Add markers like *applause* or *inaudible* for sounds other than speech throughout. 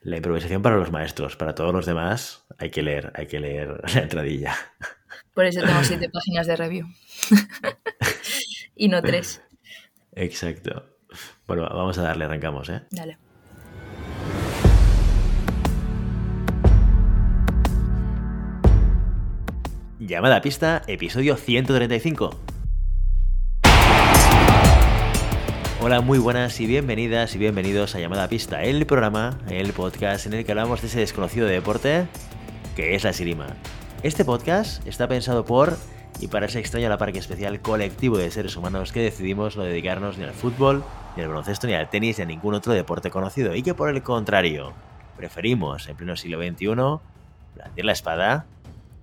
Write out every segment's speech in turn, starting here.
La improvisación para los maestros, para todos los demás hay que leer, hay que leer *laughs* la entradilla. Por eso tengo siete páginas de review. *laughs* y no tres. Exacto. Bueno, vamos a darle, arrancamos, ¿eh? Dale. Llamada a pista, episodio 135. Hola, muy buenas y bienvenidas y bienvenidos a Llamada Pista, el programa, el podcast en el que hablamos de ese desconocido deporte que es la esgrima. Este podcast está pensado por y para ese extraño la parque especial colectivo de seres humanos que decidimos no dedicarnos ni al fútbol, ni al baloncesto, ni al tenis, ni a ningún otro deporte conocido, y que por el contrario, preferimos en pleno siglo XXI blandir la espada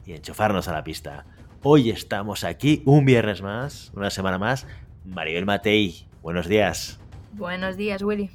y enchufarnos a la pista. Hoy estamos aquí un viernes más, una semana más. Maribel Matei, buenos días. Buenos días, Willy.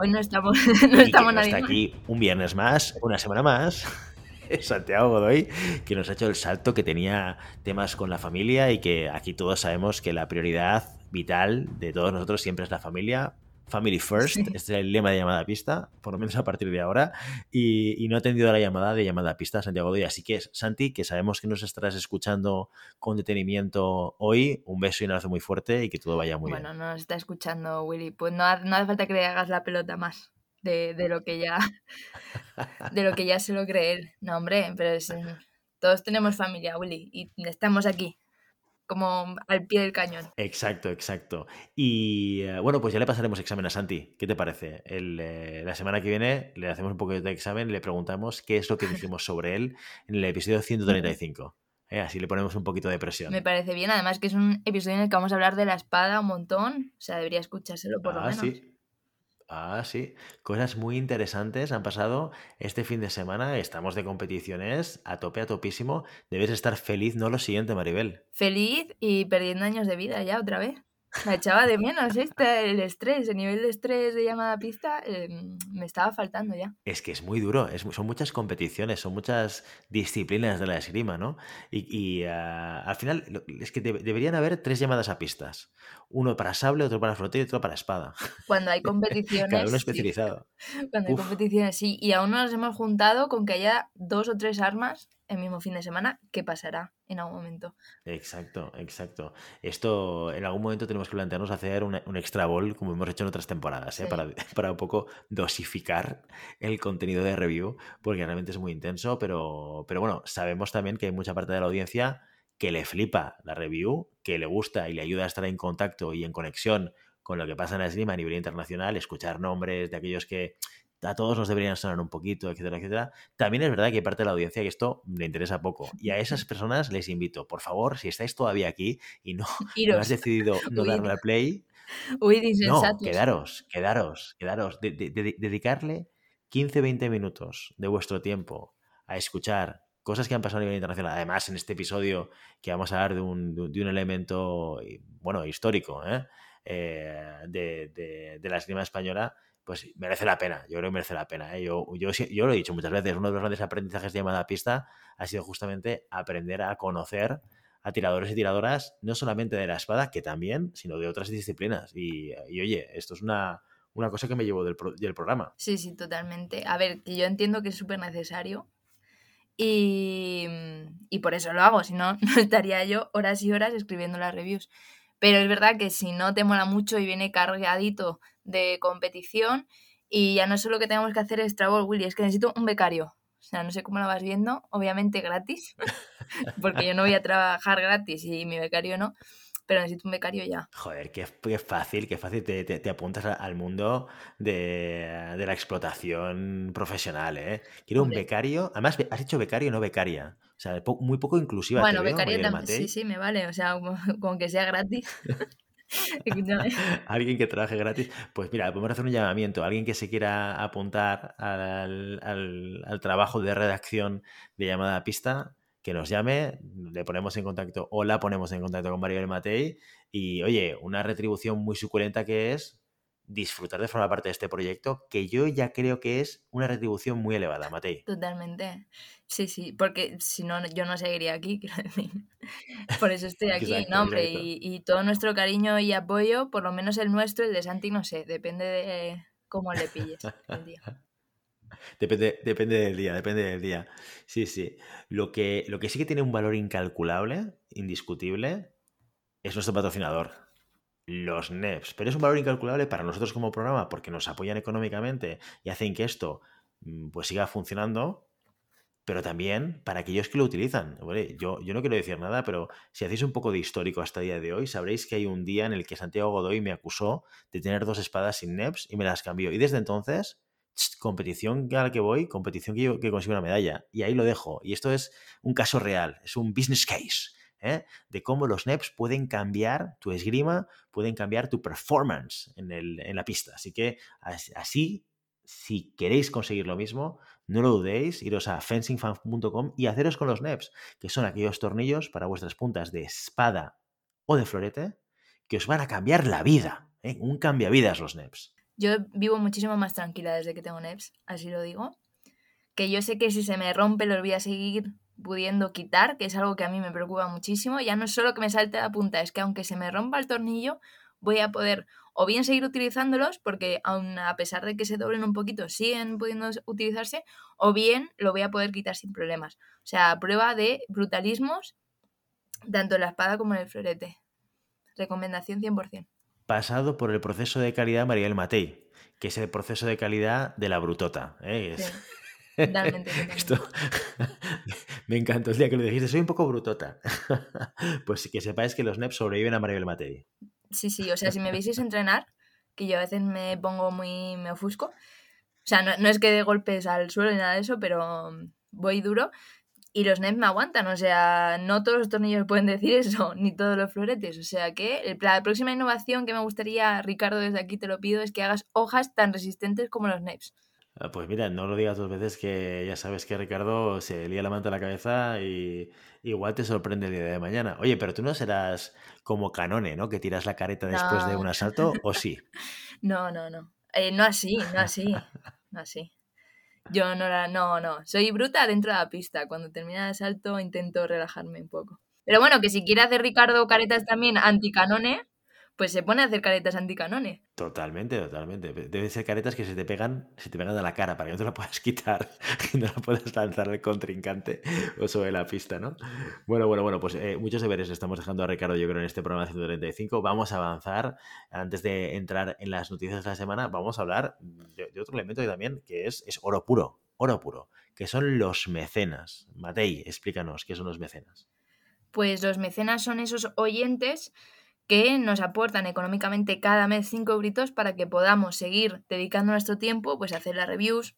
Hoy no estamos, *laughs* no estamos nadie aquí un viernes más, una semana más. *laughs* Santiago Godoy, que nos ha hecho el salto que tenía temas con la familia y que aquí todos sabemos que la prioridad vital de todos nosotros siempre es la familia. Family first, Sí. este es el lema de llamada a pista, por lo menos a partir de ahora. Y, y no ha atendido la llamada de llamada a pista Santiago Godoy. Así que, Santi, que sabemos que nos estarás escuchando con detenimiento hoy, un beso y un abrazo muy fuerte y que todo vaya muy bueno, bien. no nos está escuchando Willy. Pues no, ha- no hace falta que le hagas la pelota más de, de lo que ya *laughs* de lo que ya se lo cree él. No, hombre, pero es, eh, todos tenemos familia, Willy, y estamos aquí, como al pie del cañón. Exacto, exacto. Y eh, bueno, pues ya le pasaremos examen a Santi. ¿Qué te parece? El, eh, la semana que viene le hacemos un poco de examen le preguntamos qué es lo que dijimos sobre él en el episodio 135. Eh, Así le ponemos un poquito de presión. Me parece bien, además que es un episodio en el que vamos a hablar de la espada un montón, o sea, debería escuchárselo por lo ah, menos. sí. Ah, sí. Cosas muy interesantes han pasado este fin de semana. Estamos de competiciones a tope, a topísimo. Debes estar feliz, no lo siguiente, Maribel. Feliz y perdiendo años de vida ya otra vez. Me echaba de menos este, el estrés, el nivel de estrés de llamada a pista eh, me estaba faltando ya. Es que es muy duro, es, son muchas competiciones, son muchas disciplinas de la esgrima, ¿no? Y, y, ah, al final es que debe- deberían haber tres llamadas a pistas. Uno para sable, otro para flotilla y otro para espada. Cuando hay competiciones. *laughs* Cada uno sí. especializado. *laughs* Cuando hay competiciones, sí. Y aún no nos hemos juntado con que haya dos o tres armas el mismo fin de semana. ¿Qué pasará en algún momento? Exacto, exacto. Esto en algún momento tenemos que plantearnos hacer un, un extra ball, como hemos hecho en otras temporadas, ¿eh? Sí. para, *laughs* para un poco dosificar el contenido de review, porque realmente es muy intenso, pero, pero bueno, sabemos también que hay mucha parte de la audiencia que le flipa la review, que le gusta y le ayuda a estar en contacto y en conexión con lo que pasa en la esgrima a nivel internacional, escuchar nombres de aquellos que a todos nos deberían sonar un poquito, etcétera, etcétera. También es verdad que hay parte de la audiencia que esto le interesa poco. Y a esas personas les invito, por favor, si estáis todavía aquí y no, *laughs* has decidido *laughs* no darle al play, no, quedaros, quedaros, quedaros. De- de- de- dedicarle 15-20 minutos de vuestro tiempo a escuchar cosas que han pasado a nivel internacional. Además, en este episodio que vamos a hablar de un, de un- elemento, eh, bueno, histórico, ¿eh? Eh, de, de- de la esgrima española, pues merece la pena. Yo creo que merece la pena. ¿eh? Yo, yo, yo lo he dicho muchas veces, uno de los grandes aprendizajes de llamada pista ha sido justamente aprender a conocer a tiradores y tiradoras, no solamente de la espada, que también, sino de otras disciplinas. Y, y, oye, esto es una, una cosa que me llevo del, pro- del programa. Sí, sí, totalmente. A ver, que yo entiendo que es súper necesario. Y, y por eso lo hago, si no, *laughs* no estaría yo horas y horas escribiendo las reviews. Pero es verdad que si no te mola mucho y viene cargadito de competición, y ya no solo que tenemos que hacer extra ball, Willy, es que necesito un becario. O sea, no sé cómo lo vas viendo, obviamente gratis, *laughs* porque yo no voy a trabajar gratis y mi becario no, pero necesito un becario ya. Joder, qué, qué fácil, qué fácil te, te- te apuntas al mundo de, de la explotación profesional, ¿eh? Quiero un becario. Además, has dicho becario, no becaria. O sea, muy poco inclusiva Bueno, veo, becario Mariel también, sí, sí, me vale, o sea, como- *laughs* que sea gratis. *laughs* *laughs* Escúchame. Alguien que trabaje gratis. Pues mira, podemos hacer un llamamiento. Alguien que se quiera apuntar al, al- al trabajo de redacción de llamada a pista, que nos llame, le ponemos en contacto o la ponemos en contacto con Maribel Matei. Y oye, una retribución muy suculenta que es disfrutar de formar parte de este proyecto, que yo ya creo que es una retribución muy elevada, Matei. Totalmente. Sí, sí, porque si no, yo no seguiría aquí, *laughs* quiero decir. Por eso estoy *laughs* aquí, Exacto, ¿no, hombre? Y, y todo nuestro cariño y apoyo, por lo menos el nuestro, el de Santi, no sé, depende de cómo le pilles el día. Depende, depende del día, depende del día. Sí, sí. Lo que, lo que sí que tiene un valor incalculable, indiscutible, es nuestro patrocinador, los NEPs. Pero es un valor incalculable para nosotros como programa porque nos apoyan económicamente y hacen que esto mm, pues siga funcionando pero también para aquellos que lo utilizan. yo, yo no quiero decir nada, pero si hacéis un poco de histórico hasta el día de hoy, sabréis que hay un día en el que Santiago Godoy me acusó de tener dos espadas sin NEPs y me las cambió. Y desde entonces, competición a la que voy, competición que, yo, que consigo una medalla. Y ahí lo dejo. Y esto es un caso real, es un business case. ¿eh? de cómo los NEPs pueden cambiar tu esgrima, pueden cambiar tu performance en, la pista. Así que así, si queréis conseguir lo mismo, no lo dudéis, iros a fencingfan.com y haceros con los NEPs, que son aquellos tornillos para vuestras puntas de espada o de florete que os van a cambiar la vida. ¿eh? Un cambiavidas los NEPs. Yo vivo muchísimo más tranquila desde que tengo NEPs, así lo digo. Que yo sé que si se me rompe los voy a seguir pudiendo quitar, que es algo que a mí me preocupa muchísimo. Ya no es solo que me salte la punta, es que aunque se me rompa el tornillo, voy a poder o bien seguir utilizándolos, porque aun a pesar de que se doblen un poquito, siguen pudiendo utilizarse, o bien lo voy a poder quitar sin problemas. O sea, prueba de brutalismos, tanto en la espada como en el florete. Recomendación 100%. Pasado por el proceso de calidad Mariel Matei, que es el proceso de calidad de la brutota. ¿eh? *laughs* Totalmente, *laughs* me encantó el día que lo dijiste, soy un poco brutota. *laughs* pues que sepáis que los NEPs sobreviven a Mariel Matei. Sí, sí, o sea, si me vieseis entrenar, que yo a veces me pongo muy, me ofusco, o sea, no, es que de golpes al suelo ni nada de eso, pero voy duro y los NEPs me aguantan, o sea, no todos los tornillos pueden decir eso, *laughs* ni todos los floretes, o sea que la próxima innovación que me gustaría, Ricardo, desde aquí te lo pido, es que hagas hojas tan resistentes como los NEPs. Ah, pues mira, no lo digas dos veces que ya sabes que Ricardo se lía la manta a la cabeza y igual te sorprende el día de mañana. Oye, pero tú no serás como Canone, ¿no? Que tiras la careta después de un asalto, ¿o sí? *laughs* No, no, no. Eh, no así, no así, no así. Yo no la, no, no. Soy bruta dentro de la pista. Cuando termina el asalto intento relajarme un poco. Pero bueno, que si quiere hacer Ricardo caretas también anti-Canone, pues se pone a hacer caretas anticanones. Totalmente, totalmente. Deben ser caretas que se te pegan, se te pegan a la cara para que no te la puedas *laughs* quitar y no la puedas lanzar al contrincante o sobre la pista, ¿no? Bueno, bueno, bueno, pues eh, muchos deberes estamos dejando a Ricardo, yo creo, en este programa 135. Vamos a avanzar. Antes de entrar en las noticias de la semana, vamos a hablar de, otro elemento que también, que es, es oro puro, oro puro, que son los mecenas. Matei, explícanos, ¿qué son los mecenas? Pues los mecenas son esos oyentes que nos aportan económicamente cada mes 5 euritos para que podamos seguir dedicando nuestro tiempo pues, a hacer las reviews,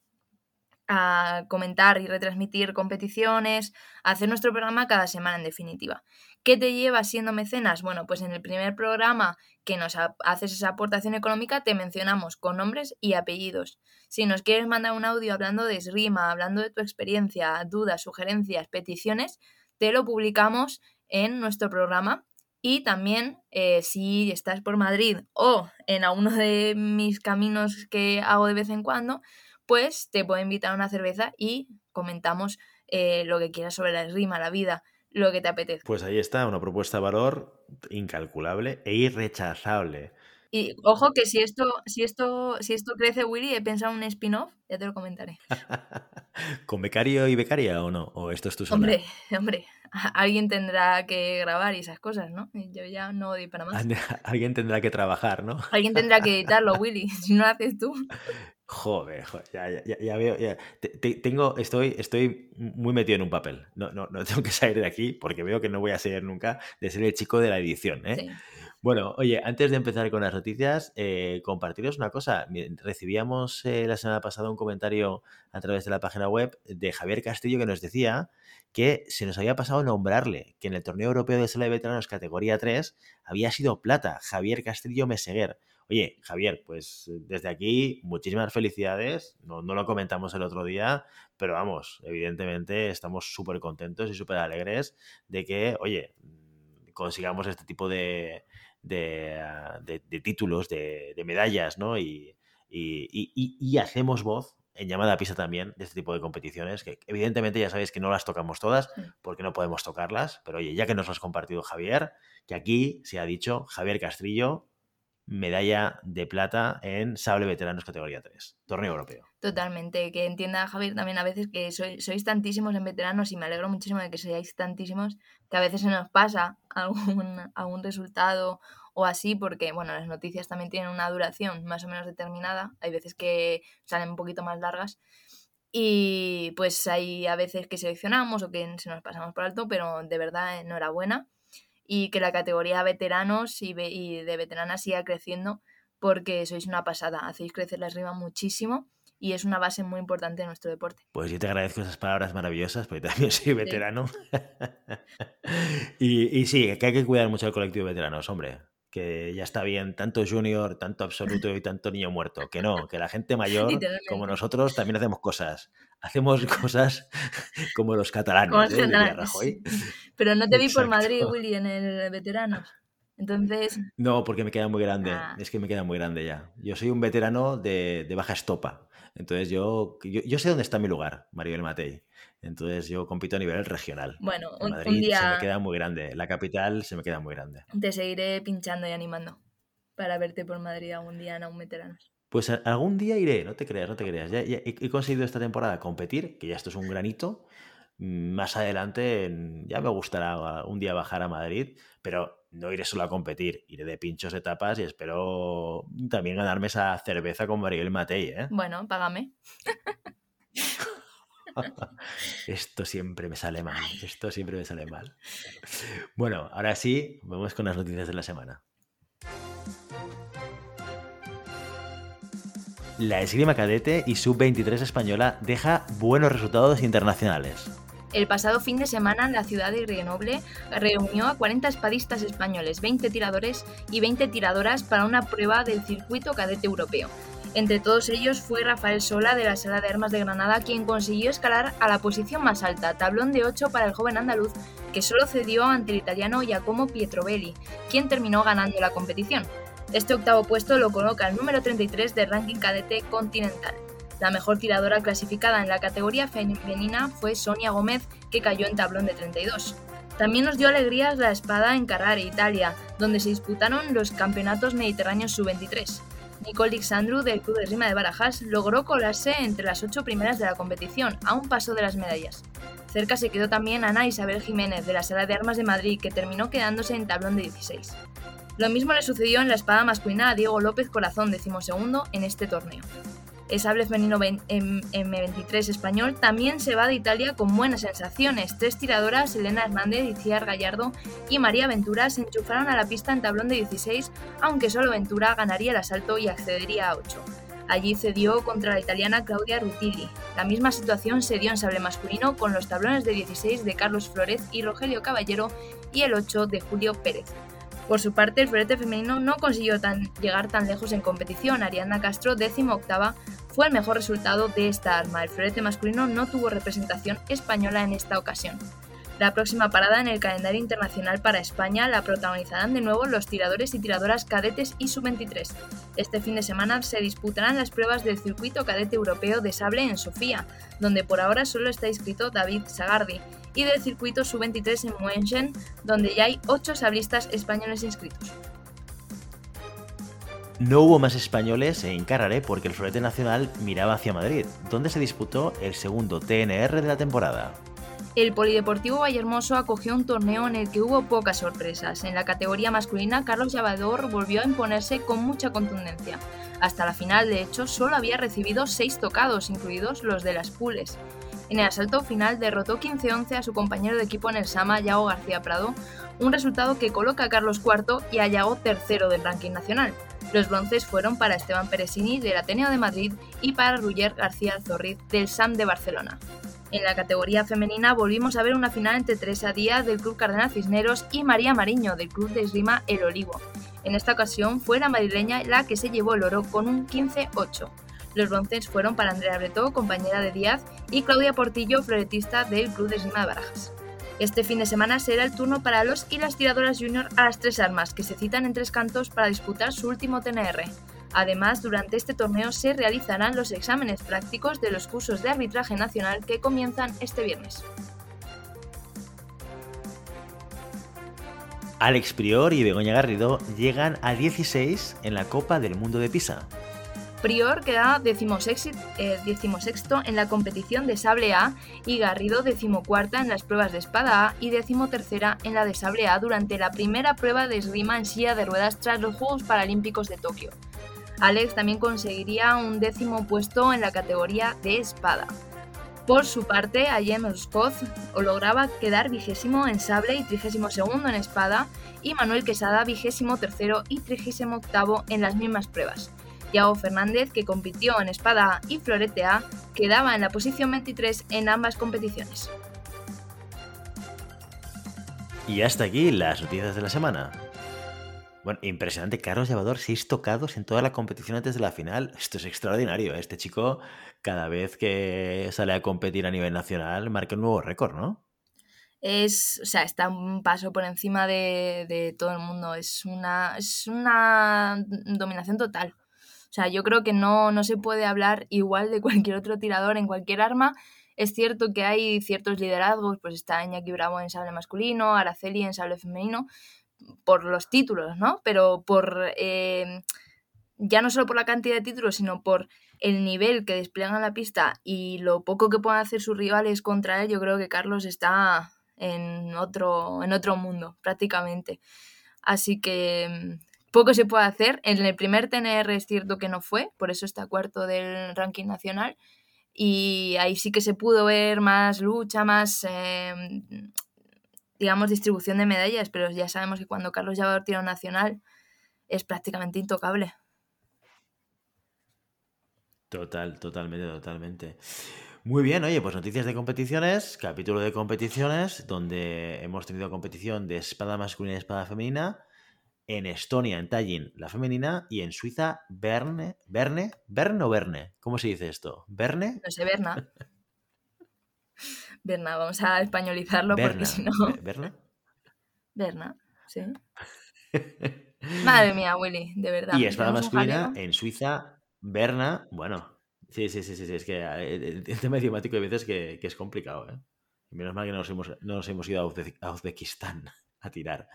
a comentar y retransmitir competiciones, a hacer nuestro programa cada semana en definitiva. ¿Qué te lleva siendo mecenas? Bueno, pues en el primer programa que nos haces esa aportación económica te mencionamos con nombres y apellidos. Si nos quieres mandar un audio hablando de esgrima, hablando de tu experiencia, dudas, sugerencias, peticiones, te lo publicamos en nuestro programa y también eh, si estás por Madrid o en alguno de mis caminos que hago de vez en cuando, pues te puedo invitar a una cerveza y comentamos eh, lo que quieras sobre la rima, la vida, lo que te apetezca. Pues ahí está, una propuesta de valor incalculable e irrechazable. Y ojo que si esto, si esto, si esto crece, Willy, he pensado un spin-off, ya te lo comentaré. *laughs* ¿Con becario y becaria o no? ¿O esto es tu sola? Hombre, hombre, *laughs* alguien tendrá que grabar y esas cosas, ¿no? Yo ya no doy para más. *laughs* Alguien tendrá que trabajar, ¿no? Alguien tendrá que editarlo, Willy, *laughs* si no lo haces tú. Joder, joder ya, ya, ya, veo. Ya. tengo, estoy, estoy muy metido en un papel. No, no, no tengo que salir de aquí porque veo que no voy a ser nunca de ser el chico de la edición, ¿eh? Sí. Bueno, oye, antes de empezar con las noticias, eh, compartiros una cosa. Recibíamos eh, la semana pasada un comentario a través de la página web de Javier Castillo que nos decía que se nos había pasado nombrarle, que en el torneo europeo de sala de veteranos categoría 3 había sido plata, Javier Castillo Meseguer. Oye, Javier, pues desde aquí muchísimas felicidades. No, no lo comentamos el otro día, pero vamos, evidentemente estamos súper contentos y súper alegres de que, oye, consigamos este tipo de, Ah, de, títulos, de, medallas, ¿no? Y, hacemos voz en llamada a pista también de este tipo de competiciones, que evidentemente ya sabéis que no las tocamos todas porque no podemos tocarlas, pero oye, ya que nos lo has compartido Javier, que aquí se ha dicho Javier Castrillo, medalla de plata en sable veteranos categoría 3, torneo europeo. Totalmente, que entienda Javier también a veces que sois tantísimos en veteranos y me alegro muchísimo de que seáis tantísimos, que a veces se nos pasa *laughs* algún, algún resultado o así, porque bueno, las noticias también tienen una duración más o menos determinada, hay veces que salen un poquito más largas y pues hay a veces que seleccionamos o que se nos pasamos por alto, pero de verdad enhorabuena y que la categoría veteranos y, de veteranas siga creciendo porque sois una pasada, hacéis crecer la rima muchísimo y es una base muy importante de nuestro deporte. Pues yo te agradezco esas palabras maravillosas, porque también soy veterano. *laughs* y, y, sí, que hay que cuidar mucho al colectivo de veteranos, hombre que ya está bien tanto junior, tanto absoluto y tanto niño muerto. Que no, que la gente *laughs* mayor, como nosotros, también hacemos cosas. Hacemos cosas *laughs* como los catalanes. ¿eh? Pero no te vi por Madrid, Willy, en el veteranos. Entonces. No, porque me queda muy grande. Ah. Es que me queda muy grande ya. Yo soy un veterano de, de baja estopa. Entonces yo, yo, sé dónde está mi lugar, Maribel Matei. Entonces yo compito a nivel regional. Bueno, un, día... se me queda muy grande. La capital se me queda muy grande. Te seguiré pinchando y animando para verte por Madrid algún día en un. Pues algún día iré, no te creas, no te creas. Ya, he, conseguido esta temporada competir, que ya esto es un granito. Mm, más adelante ya me gustará un día bajar a Madrid, pero no iré solo a competir, iré de pinchos etapas y espero también ganarme esa cerveza con Maribel Matei. ¿eh? Bueno, págame. *laughs* Esto siempre me sale mal, esto siempre me sale mal. Bueno, ahora sí, vamos con las noticias de la semana. La esgrima cadete y sub-23 española deja buenos resultados internacionales. El pasado fin de semana, la ciudad de Grenoble reunió a 40 espadistas españoles, 20 tiradores y 20 tiradoras para una prueba del circuito cadete europeo. Entre todos ellos fue Rafael Sola de la Sala de Armas de Granada quien consiguió escalar a la posición más alta, tablón de 8 para el joven andaluz, que solo cedió ante el italiano Giacomo Pietrovelli, quien terminó ganando la competición. Este octavo puesto lo coloca el número 33 del ranking cadete continental. La mejor tiradora clasificada en la categoría femenina fue Sonia Gómez, que cayó en tablón de 32. También nos dio alegrías la espada en Carrare, Italia, donde se disputaron los campeonatos mediterráneos sub-23. Nicole Dixandru del Club de Rima de Barajas logró colarse entre las ocho primeras de la competición, a un paso de las medallas. Cerca se quedó también Ana Isabel Jiménez de la Sala de Armas de Madrid, que terminó quedándose en tablón de 16. Lo mismo le sucedió en la espada masculina a Diego López Corazón, decimosegundo en este torneo. Sable femenino M23 español también se va de Italia con buenas sensaciones. Tres tiradoras, Elena Hernández, Iciar Gallardo y María Ventura, se enchufaron a la pista en tablón de 16, aunque solo Ventura ganaría el asalto y accedería a 8. Allí cedió contra la italiana Claudia Rutilli. La misma situación se dio en sable masculino con los tablones de 16 de Carlos Flores y Rogelio Caballero y el 8 de Julio Pérez. Por su parte, el florete femenino no consiguió llegar tan lejos en competición. Ariana Castro, décimo octava, fue el mejor resultado de esta arma. El florete masculino no tuvo representación española en esta ocasión. La próxima parada en el calendario internacional para España la protagonizarán de nuevo los tiradores y tiradoras cadetes y sub-23. Este fin de semana se disputarán las pruebas del circuito cadete europeo de sable en Sofía, donde por ahora solo está inscrito David Sagardi, y del circuito sub-23 en München, donde ya hay 8 sablistas españoles inscritos. No hubo más españoles en Carrare porque el florete nacional miraba hacia Madrid, donde se disputó el segundo TNR de la temporada. El Polideportivo Vallehermoso acogió un torneo en el que hubo pocas sorpresas. En la categoría masculina, Carlos Llavador volvió a imponerse con mucha contundencia. Hasta la final, de hecho, solo había recibido seis tocados, incluidos los de las pules. En el asalto final derrotó 15-11 a su compañero de equipo en el Sama, Yago García Prado, un resultado que coloca a Carlos IV y a Yago tercero del ranking nacional. Los bronces fueron para Esteban Peresini del Ateneo de Madrid y para Ruller García Zorriz del SAM de Barcelona. En la categoría femenina volvimos a ver una final entre Teresa Díaz del Club Cardenal Cisneros y María Mariño del Club de Esgrima El Olivo. En esta ocasión fue la madrileña la que se llevó el oro con un 15-8. Los bronces fueron para Andrea Bretó, compañera de Díaz, y Claudia Portillo, floretista del Club de Esgrima de Barajas. Este fin de semana será el turno para los y las tiradoras junior a las tres armas, que se citan en tres cantos para disputar su último TNR. Además, durante este torneo se realizarán los exámenes prácticos de los cursos de arbitraje nacional que comienzan este viernes. Alex Prior y Begoña Garrido llegan a 16 en la Copa del Mundo de Pisa. Prior queda eh, decimosexto en la competición de sable A y Garrido decimocuarta en las pruebas de espada A y decimotercera en la de sable A durante la primera prueba de esgrima en silla de ruedas tras los Juegos Paralímpicos de Tokio. Alex también conseguiría un décimo puesto en la categoría de espada. Por su parte, Ayem Scott lograba quedar vigésimo en sable y trigésimo segundo en espada, y Manuel Quesada vigésimo tercero y trigésimo octavo en las mismas pruebas. Yago Fernández, que compitió en espada y florete A, quedaba en la posición 23 en ambas competiciones. Y hasta aquí las noticias de la semana. Bueno, impresionante. Carlos Llevador, seis tocados en toda la competición antes de la final. Esto es extraordinario. Este chico, cada vez que sale a competir a nivel nacional, marca un nuevo récord, ¿no? Es, o sea, está un paso por encima de, todo el mundo. Es una, es una dominación total. O sea, yo creo que no, no se puede hablar igual de cualquier otro tirador en cualquier arma. Es cierto que hay ciertos liderazgos, pues está Iñaki Bravo en sable masculino, Araceli en sable femenino, por los títulos, ¿no? Pero por eh, ya no solo por la cantidad de títulos, sino por el nivel que despliegan en la pista y lo poco que puedan hacer sus rivales contra él, yo creo que Carlos está en otro, en otro mundo, prácticamente. Así que mm, poco se puede hacer. En el primer TNR es cierto que no fue, por eso está cuarto del ranking nacional. Y ahí sí que se pudo ver más lucha, más eh, digamos, distribución de medallas, pero ya sabemos que cuando Carlos Llevador tira nacional es prácticamente intocable. Total, totalmente, totalmente. Muy bien, oye, pues noticias de competiciones, capítulo de competiciones, donde hemos tenido competición de espada masculina y espada femenina. En Estonia, en Tallinn, la femenina, y en Suiza, Berne, Berne, Berne o Berne, ¿cómo se dice esto? ¿Berne? No sé, Berna. *laughs* Berna, vamos a españolizarlo porque si no. ¿Berna? *laughs* Berna, sí. *laughs* Madre mía, Willy, de verdad. Y espada masculina en Suiza, Berna, bueno. Sí, sí, sí, sí, es que eh, el, tema idiomático hay veces que, es complicado, ¿eh? Menos mal que no nos hemos, nos hemos ido a, Uzbekistán a tirar.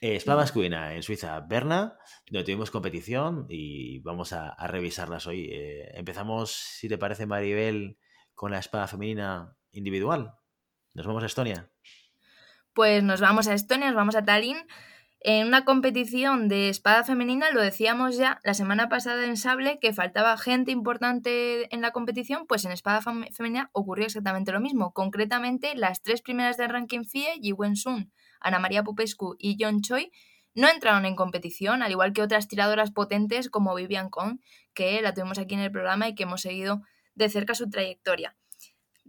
Eh, espada masculina en Suiza, Berna, donde tuvimos competición y vamos a, revisarlas hoy. Eh, empezamos, si te parece, Maribel, con la espada femenina individual. Nos vamos a Estonia. Pues nos vamos a Estonia, nos vamos a Tallinn. En una competición de espada femenina, lo decíamos ya la semana pasada en Sable, que faltaba gente importante en la competición, pues en espada femenina ocurrió exactamente lo mismo. Concretamente, las tres primeras del ranking FIE, Yi Wen-sun, Ana María Popescu y John Choi, no entraron en competición, al igual que otras tiradoras potentes como Vivian Kong, que la tuvimos aquí en el programa y que hemos seguido de cerca su trayectoria.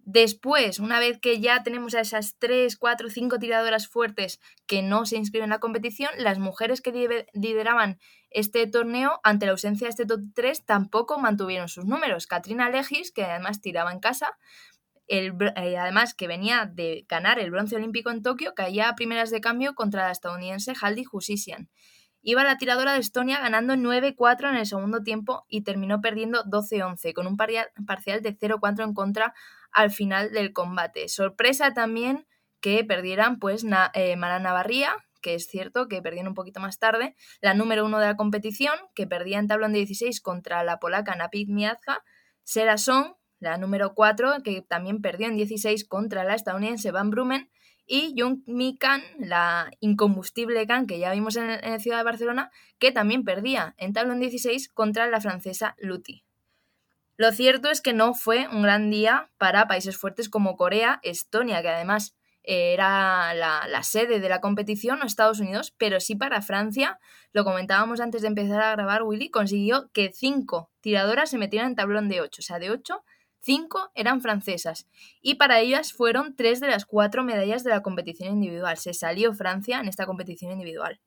Después, una vez que ya tenemos a esas 3, 4, 5 tiradoras fuertes que no se inscriben en la competición, las mujeres que lideraban este torneo, ante la ausencia de este top 3, tampoco mantuvieron sus números. Katrina Legis, que además tiraba en casa, el, eh, además que venía de ganar el bronce olímpico en Tokio, caía a primeras de cambio contra la estadounidense Haldi Husisian. Iba la tiradora de Estonia ganando 9-4 en el segundo tiempo y terminó perdiendo 12-11, con un parcial de 0-4 en contra al final del combate. Sorpresa también que perdieran pues eh, Mara Navarría, que es cierto que perdieron un poquito más tarde, la número uno de la competición, que perdía en tablón de 16 contra la polaca Napit Miazga, Serason, la número 4, que también perdió en 16 contra la estadounidense Van Brumen, y Jung Mi Kan, la incombustible Kan que ya vimos en, la ciudad de Barcelona, que también perdía en tablón 16 contra la francesa Luti. Lo cierto es que no fue un gran día para países fuertes como Corea, Estonia, que además era la, la, sede de la competición, o Estados Unidos, pero sí para Francia, lo comentábamos antes de empezar a grabar, Willy, consiguió que cinco tiradoras se metieran en tablón de 8, o sea, de 8 cinco eran francesas y para ellas fueron tres de las cuatro medallas de la competición individual. Se salió Francia en esta competición individual.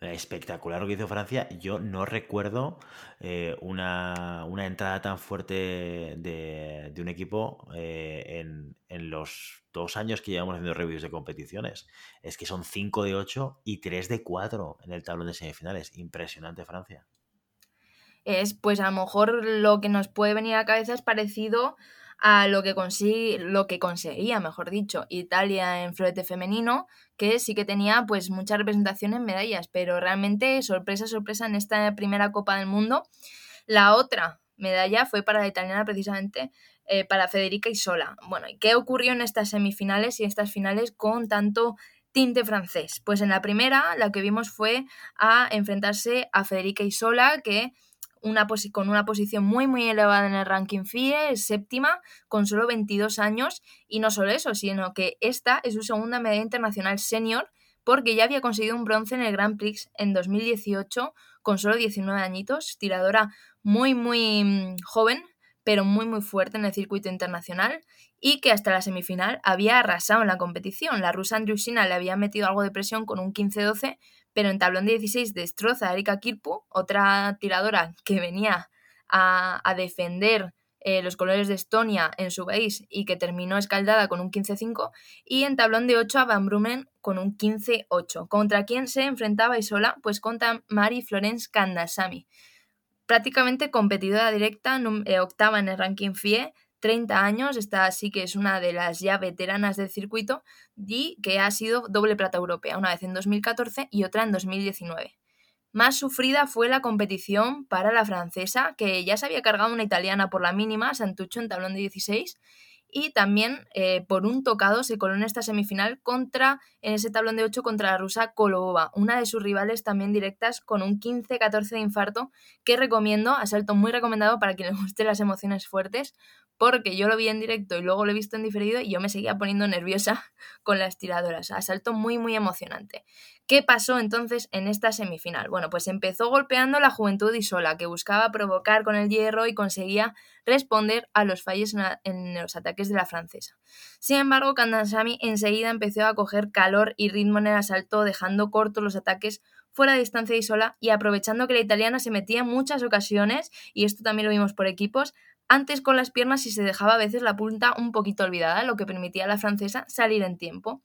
Espectacular lo que hizo Francia. Yo no recuerdo eh, una, entrada tan fuerte de, un equipo eh, en, los dos años que llevamos haciendo reviews de competiciones. Es que son 5 de 8 y 3 de 4 en el tablón de semifinales. Impresionante Francia es pues a lo mejor lo que nos puede venir a la cabeza es parecido a lo que, lo que conseguía, mejor dicho, Italia en florete femenino, que sí que tenía pues mucha representación en medallas, pero realmente sorpresa, sorpresa en esta primera Copa del Mundo. La otra medalla fue para la italiana precisamente eh, para Federica Isola. Bueno, ¿y qué ocurrió en estas semifinales y estas finales con tanto tinte francés? Pues en la primera, la que vimos fue a enfrentarse a Federica Isola, que una con una posición muy muy elevada en el ranking FIE, es séptima, con solo 22 años, y no solo eso, sino que esta es su segunda medalla internacional senior, porque ya había conseguido un bronce en el Grand Prix en 2018 con solo 19 añitos, tiradora muy muy mm, joven, pero muy muy fuerte en el circuito internacional y que hasta la semifinal había arrasado en la competición. La rusa Andriusina le había metido algo de presión con un 15-12, pero en tablón 16 destroza a Erika Kirpu, otra tiradora que venía a, defender eh, los colores de Estonia en su país y que terminó escaldada con un 15-5, y en tablón de 8 a Van Brumen con un 15-8. ¿Contra quién se enfrentaba y sola? Pues contra Mari Florence Kandasamy. Prácticamente competidora directa, eh, octava en el ranking FIE, 30 años, esta sí que es una de las ya veteranas del circuito y que ha sido doble plata europea, una vez en 2014 y otra en 2019. Más sufrida fue la competición para la francesa, que ya se había cargado una italiana por la mínima, Santucho en tablón de 16, y también eh, por un tocado se coló en esta semifinal contra, en ese tablón de 8 contra la rusa Kolova, una de sus rivales también directas con un 15-14 de infarto que recomiendo, asalto muy recomendado para quien le guste las emociones fuertes, porque yo lo vi en directo y luego lo he visto en diferido y yo me seguía poniendo nerviosa *laughs* con las tiradoras. Asalto muy, muy emocionante. ¿Qué pasó entonces en esta semifinal? Bueno, pues empezó golpeando la juventud Isola, que buscaba provocar con el hierro y conseguía responder a los fallos en los ataques de la francesa. Sin embargo, Kandansami enseguida empezó a coger calor y ritmo en el asalto, dejando cortos los ataques fuera de distancia de Isola y aprovechando que la italiana se metía en muchas ocasiones, y esto también lo vimos por equipos, antes con las piernas y se dejaba a veces la punta un poquito olvidada, lo que permitía a la francesa salir en tiempo.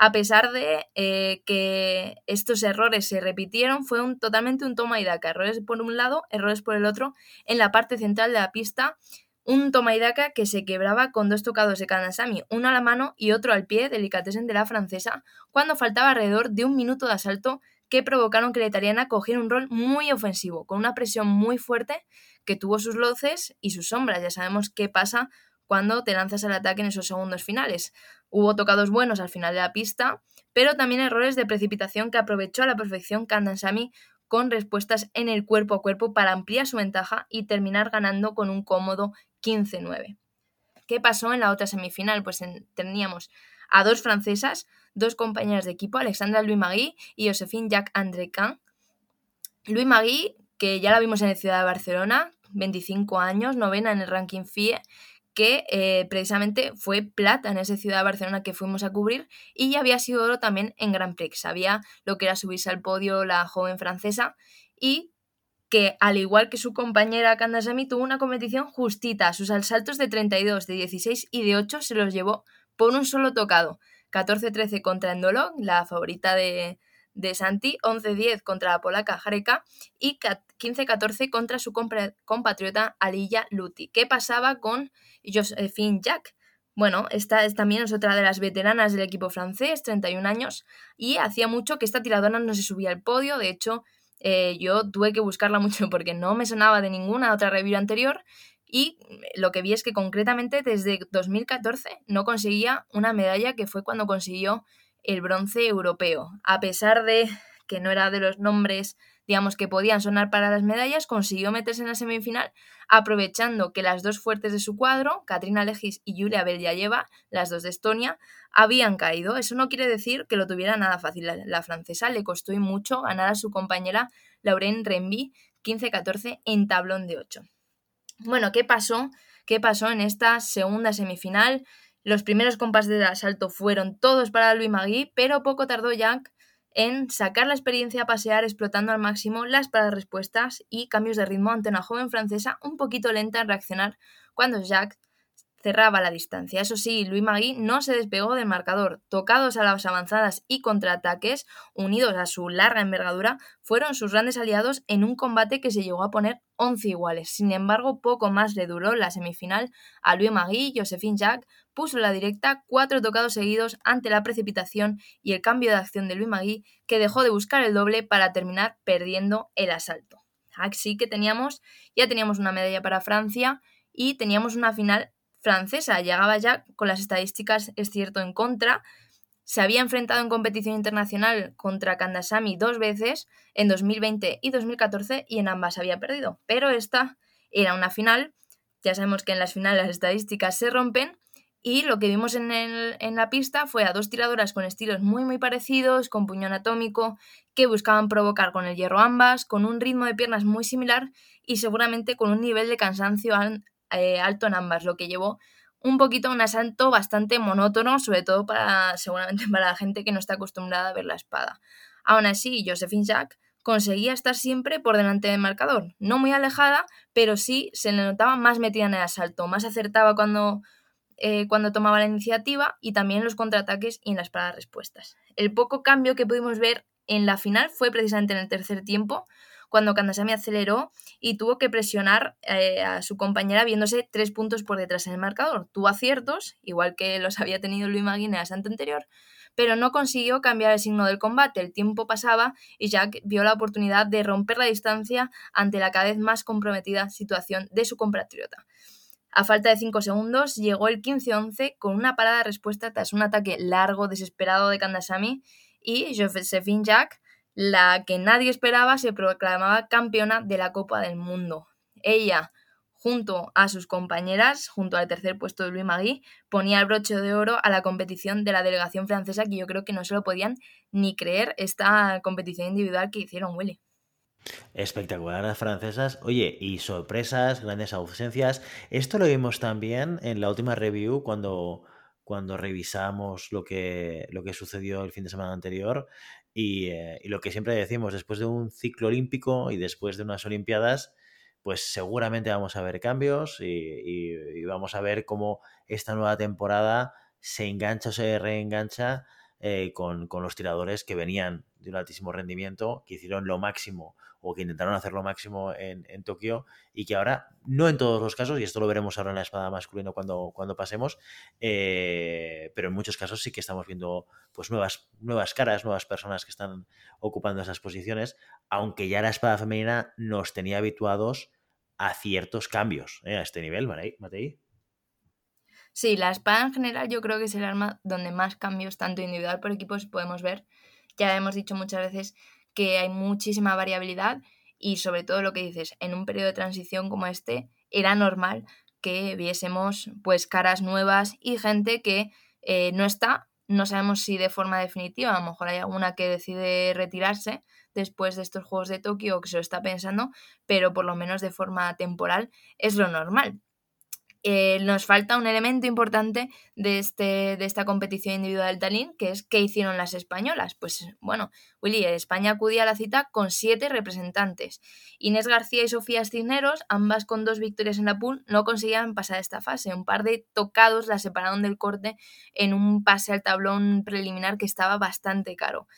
A pesar de eh, que estos errores se repitieron, fue un, totalmente un toma y daca. Errores por un lado, errores por el otro, en la parte central de la pista. Un toma y daca que se quebraba con dos tocados de Kanasami, uno a la mano y otro al pie, delicatessen de la francesa, cuando faltaba alrededor de un minuto de asalto que provocaron que la italiana cogiera un rol muy ofensivo, con una presión muy fuerte que tuvo sus luces y sus sombras. Ya sabemos qué pasa cuando te lanzas al ataque en esos segundos finales. Hubo tocados buenos al final de la pista, pero también errores de precipitación que aprovechó a la perfección Kandansami con respuestas en el cuerpo a cuerpo para ampliar su ventaja y terminar ganando con un cómodo 15-9. ¿Qué pasó en la otra semifinal? Pues teníamos a dos francesas, dos compañeras de equipo, Alexandra Louis Magui y Josephine Jacques André Can. Louis Magui, que ya la vimos en la ciudad de Barcelona, 25 años, novena en el ranking FIE, que eh, precisamente fue plata en esa ciudad de Barcelona que fuimos a cubrir y ya había sido oro también en Grand Prix. Sabía lo que era subirse al podio la joven francesa y que al igual que su compañera Kandasamy tuvo una competición justita. Sus saltos de 32, de 16 y de 8 se los llevó por un solo tocado. 14-13 contra Endolo, la favorita de, de Santi, 11-10 contra la polaca Jareka y 15-14 contra su compatriota Alilla Luti. ¿Qué pasaba con Josephine Jack? Bueno, esta es, también es otra de las veteranas del equipo francés, 31 años, y hacía mucho que esta tiradora no se subía al podio. De hecho, eh, yo tuve que buscarla *laughs* mucho porque no me sonaba de ninguna otra review anterior. Y lo que vi es que concretamente desde 2014 no conseguía una medalla que fue cuando consiguió el bronce europeo. A pesar de que no era de los nombres, digamos, que podían sonar para las medallas, consiguió meterse en la semifinal, aprovechando que las dos fuertes de su cuadro, Katrina Legis y Julia Beljayeva, las dos de Estonia, habían caído. Eso no quiere decir que lo tuviera nada fácil. La, francesa le costó mucho ganar a su compañera Lauren Renby 15-14 en tablón de 8. Bueno, ¿qué pasó? ¿Qué pasó en esta segunda semifinal? Los primeros compases de asalto fueron todos para Louis Magui, pero poco tardó Jack en sacar la experiencia a pasear explotando al máximo las para respuestas y cambios de ritmo ante una joven francesa un poquito lenta en reaccionar cuando Jack cerraba la distancia. Eso sí, Luis Magui no se despegó del marcador. Tocados a las avanzadas y contraataques, unidos a su larga envergadura, fueron sus grandes aliados en un combate que se llegó a poner 11 iguales. Sin embargo, poco más le duró la semifinal a Louis Magui. Josephine Jacques puso la directa cuatro tocados seguidos ante la precipitación y el cambio de acción de Louis Magui, que dejó de buscar el doble para terminar perdiendo el asalto. Así que teníamos, ya teníamos una medalla para Francia y teníamos una final francesa. Llegaba ya con las estadísticas, es cierto, en contra. Se había enfrentado en competición internacional contra Kandasamy dos veces, en 2020 y 2014, y en ambas había perdido. Pero esta era una final. Ya sabemos que en las finales las estadísticas se rompen. Y lo que vimos en, en la pista fue a dos tiradoras con estilos muy muy parecidos, con puño anatómico, que buscaban provocar con el hierro ambas, con un ritmo de piernas muy similar y seguramente con un nivel de cansancio eh, alto en ambas, lo que llevó un poquito a un asalto bastante monótono, sobre todo para *laughs* seguramente para la gente que no está acostumbrada a ver la espada. Aún así, Josephine Jack conseguía estar siempre por delante del marcador, no muy alejada, pero sí se le notaba más metida en el asalto, más acertaba cuando, eh, cuando tomaba la iniciativa y también en los contraataques y en las paradas respuestas. El poco cambio que pudimos ver en la final fue precisamente en el tercer tiempo, cuando Kandasamy aceleró y tuvo que presionar eh, a su compañera viéndose tres puntos por detrás en el marcador. Tuvo aciertos, igual que los había tenido Luis Magui en la anterior, pero no consiguió cambiar el signo del combate. El tiempo pasaba y Jack vio la oportunidad de romper la distancia ante la cada vez más comprometida situación de su compatriota. A falta de 5 segundos, llegó el 15-11 con una parada de respuesta tras un ataque largo, desesperado de Kandasamy y Josephine Jack la que nadie esperaba, se proclamaba campeona de la Copa del Mundo. Ella, junto a sus compañeras, junto al tercer puesto de Louis Magui, ponía el broche de oro a la competición de la delegación francesa, que yo creo que no se lo podían ni creer esta competición individual que hicieron Willy. Espectacular las francesas. Oye, y sorpresas, grandes ausencias. Esto lo vimos también en la última review cuando, cuando revisamos lo que, lo que sucedió el fin de semana anterior. Eh, y, lo que siempre decimos, después de un ciclo olímpico y después de unas Olimpiadas, pues seguramente vamos a ver cambios y, vamos a ver cómo esta nueva temporada se engancha o se reengancha eh, con, con, los tiradores que venían de un altísimo rendimiento, que hicieron lo máximo o que intentaron hacer lo máximo en, en Tokio y que ahora, no en todos los casos, y esto lo veremos ahora en la espada masculina cuando, cuando pasemos, eh, pero en muchos casos sí que estamos viendo pues nuevas, nuevas caras, nuevas personas que están ocupando esas posiciones, aunque ya la espada femenina nos tenía habituados a ciertos cambios eh, a este nivel, Matei. Sí, la espada en general yo creo que es el arma donde más cambios, tanto individual por equipos, podemos ver. Ya hemos dicho muchas veces que hay muchísima variabilidad y sobre todo lo que dices, en un periodo de transición como este era normal que viésemos pues caras nuevas y gente que eh, no está, no sabemos si de forma definitiva, a lo mejor hay alguna que decide retirarse después de estos Juegos de Tokio o que se lo está pensando, pero por lo menos de forma temporal es lo normal. Eh, nos falta un elemento importante de, este, de esta competición individual Tallinn, que es qué hicieron las españolas. Pues bueno, Willy, España acudía a la cita con siete representantes. Inés García y Sofía Cisneros, ambas con dos victorias en la pool, no conseguían pasar esta fase. Un par de tocados la separaron del corte en un pase al tablón preliminar que estaba bastante caro.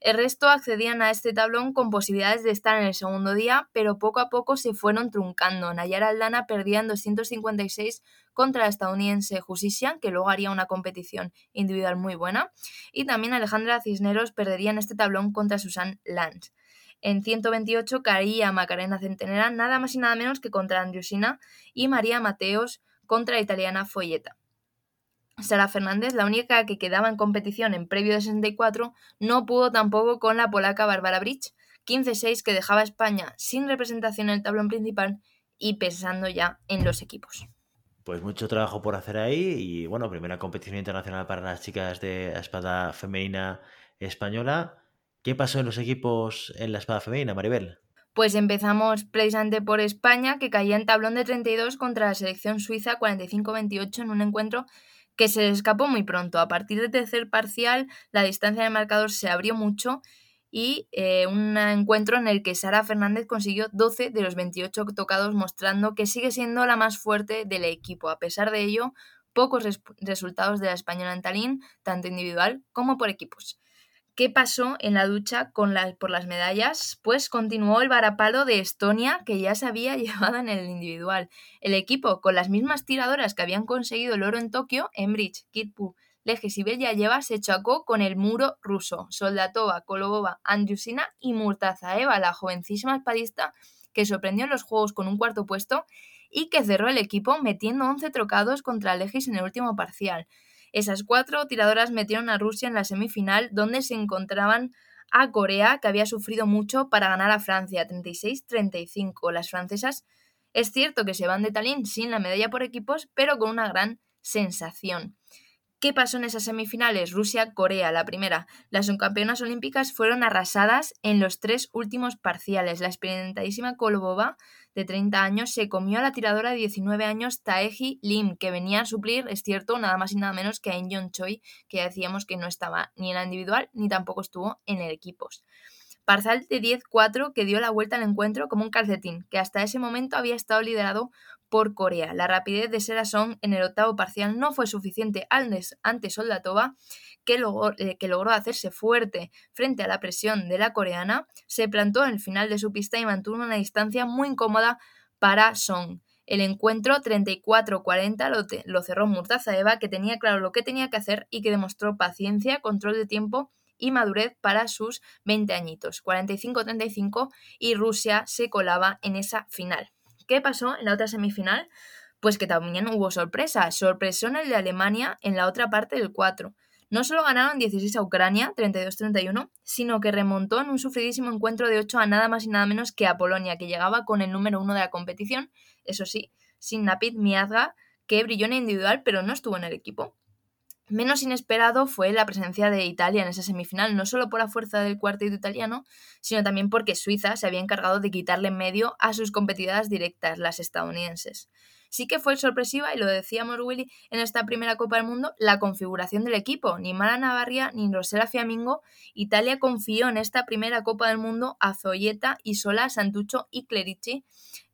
El resto accedían a este tablón con posibilidades de estar en el segundo día, pero poco a poco se fueron truncando. Nayara Aldana perdía en 256 contra la estadounidense Jusisian, que luego haría una competición individual muy buena, y también Alejandra Cisneros perdería en este tablón contra Susan Lance. En 128 caía Macarena Centenera nada más y nada menos que contra Andriusina y María Mateos contra la italiana Folletta. Sara Fernández, la única que quedaba en competición en previo de 64, no pudo tampoco con la polaca Barbara Bridge, 15-6 que dejaba a España sin representación en el tablón principal y pensando ya en los equipos. Pues mucho trabajo por hacer ahí y bueno, primera competición internacional para las chicas de espada femenina española. ¿Qué pasó en los equipos en la espada femenina, Maribel? Pues empezamos precisamente por España, que caía en tablón de 32 contra la selección suiza 45-28 en un encuentro que se escapó muy pronto. A partir del tercer parcial, la distancia del marcador se abrió mucho y eh, un encuentro en el que Sara Fernández consiguió 12 de los 28 tocados, mostrando que sigue siendo la más fuerte del equipo. A pesar de ello, pocos resultados de la española en Tallinn, tanto individual como por equipos. ¿Qué pasó en la ducha por las medallas? Pues continuó el varapalo de Estonia que ya se había *laughs* llevado en el individual. El equipo, con las mismas tiradoras que habían conseguido el oro en Tokio, Enbridge, Kitpu, Leges y Lleva se chocó con el muro ruso. Soldatova, Kolobova, Andrusina y Murtazaeva, la jovencísima espadista que sorprendió en los Juegos con un cuarto puesto y que cerró el equipo metiendo 11 trocados contra Legis en el último parcial. Esas cuatro tiradoras metieron a Rusia en la semifinal, donde se encontraban a Corea, que había sufrido mucho para ganar a Francia, 36-35. Las francesas es cierto que se van de Tallinn sin la medalla por equipos, pero con una gran sensación. ¿Qué pasó en esas semifinales? Rusia-Corea, la primera. Las subcampeonas olímpicas fueron arrasadas en los tres últimos parciales. La experimentadísima Kolobova, de 30 años, se comió a la tiradora de 19 años Taeji Lim, que venía a suplir, es cierto, nada más y nada menos que a In Choi, que ya decíamos que no estaba ni en la individual ni tampoco estuvo en el equipos. Parcial de 10-4 que dio la vuelta al encuentro como un calcetín, que hasta ese momento había estado liderado por Corea. La rapidez de Serasong en el octavo parcial no fue suficiente ante Soldatova, que logró, eh, que logró hacerse fuerte frente a la presión de la coreana, se plantó en el final de su pista y mantuvo una distancia muy incómoda para Song. El encuentro 34-40 lo, lo, cerró Murtazaeva, que tenía claro lo que tenía que hacer y que demostró paciencia, control de tiempo y madurez para sus 20 añitos. 45-35 y Rusia se colaba en esa final. ¿Qué pasó en la otra semifinal? Pues que también hubo sorpresa. Sorpresó en el de Alemania en la otra parte del 4. No solo ganaron 16 a Ucrania, 32-31, sino que remontó en un sufridísimo encuentro de 8 a nada más y nada menos que a Polonia, que llegaba con el número 1 de la competición, eso sí, sin Napid Miazga, que brilló en individual pero no estuvo en el equipo. Menos inesperado fue la presencia de Italia en esa semifinal, no solo por la fuerza del cuarteto italiano, sino también porque Suiza se había encargado de quitarle en medio a sus competidoras directas, las estadounidenses. Sí que fue sorpresiva, y lo decíamos Willy en esta primera Copa del Mundo, la configuración del equipo. Ni Mara Navarria ni Rosela Fiamingo, Italia confió en esta primera Copa del Mundo a Zoyeta, Isola, Santuccio y Clerici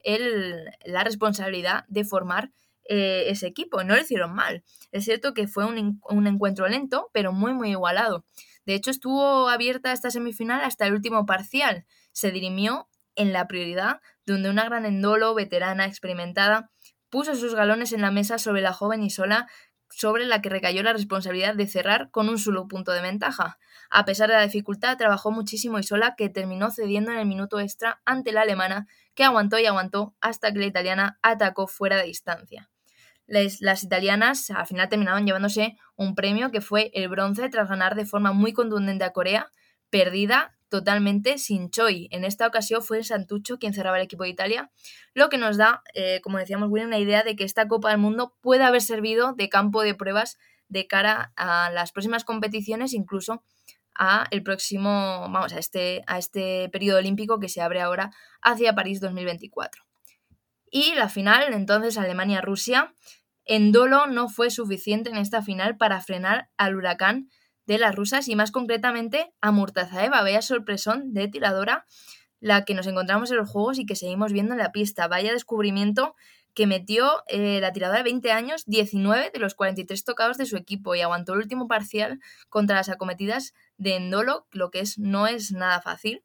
el, la responsabilidad de formar eh, ese equipo. No lo hicieron mal. Es cierto que fue un, un, encuentro lento, pero muy, muy igualado. De hecho, estuvo abierta esta semifinal hasta el último parcial. Se dirimió en la prioridad, donde una gran endolo, veterana, experimentada, puso sus galones en la mesa sobre la joven y sola sobre la que recayó la responsabilidad de cerrar con un solo punto de ventaja. A pesar de la dificultad, trabajó muchísimo y sola que terminó cediendo en el minuto extra ante la alemana, que aguantó y aguantó hasta que la italiana atacó fuera de distancia las italianas al final terminaron llevándose un premio que fue el bronce tras ganar de forma muy contundente a Corea, perdida totalmente sin Choi. En esta ocasión fue Santucho quien cerraba el equipo de Italia, lo que nos da, eh, como decíamos, una idea de que esta Copa del Mundo puede haber servido de campo de pruebas de cara a las próximas competiciones, incluso a el próximo, vamos, a este, a este periodo olímpico que se abre ahora hacia París 2024. Y la final, entonces Alemania-Rusia, en dolo no fue suficiente en esta final para frenar al huracán de las rusas y más concretamente a Murtazaeva, vaya sorpresón de tiradora la que nos encontramos en los juegos y que seguimos viendo en la pista. Vaya descubrimiento que metió eh, la tiradora de 20 años 19 de los 43 tocados de su equipo y aguantó el último parcial contra las acometidas de Endolo, lo que es, no es nada fácil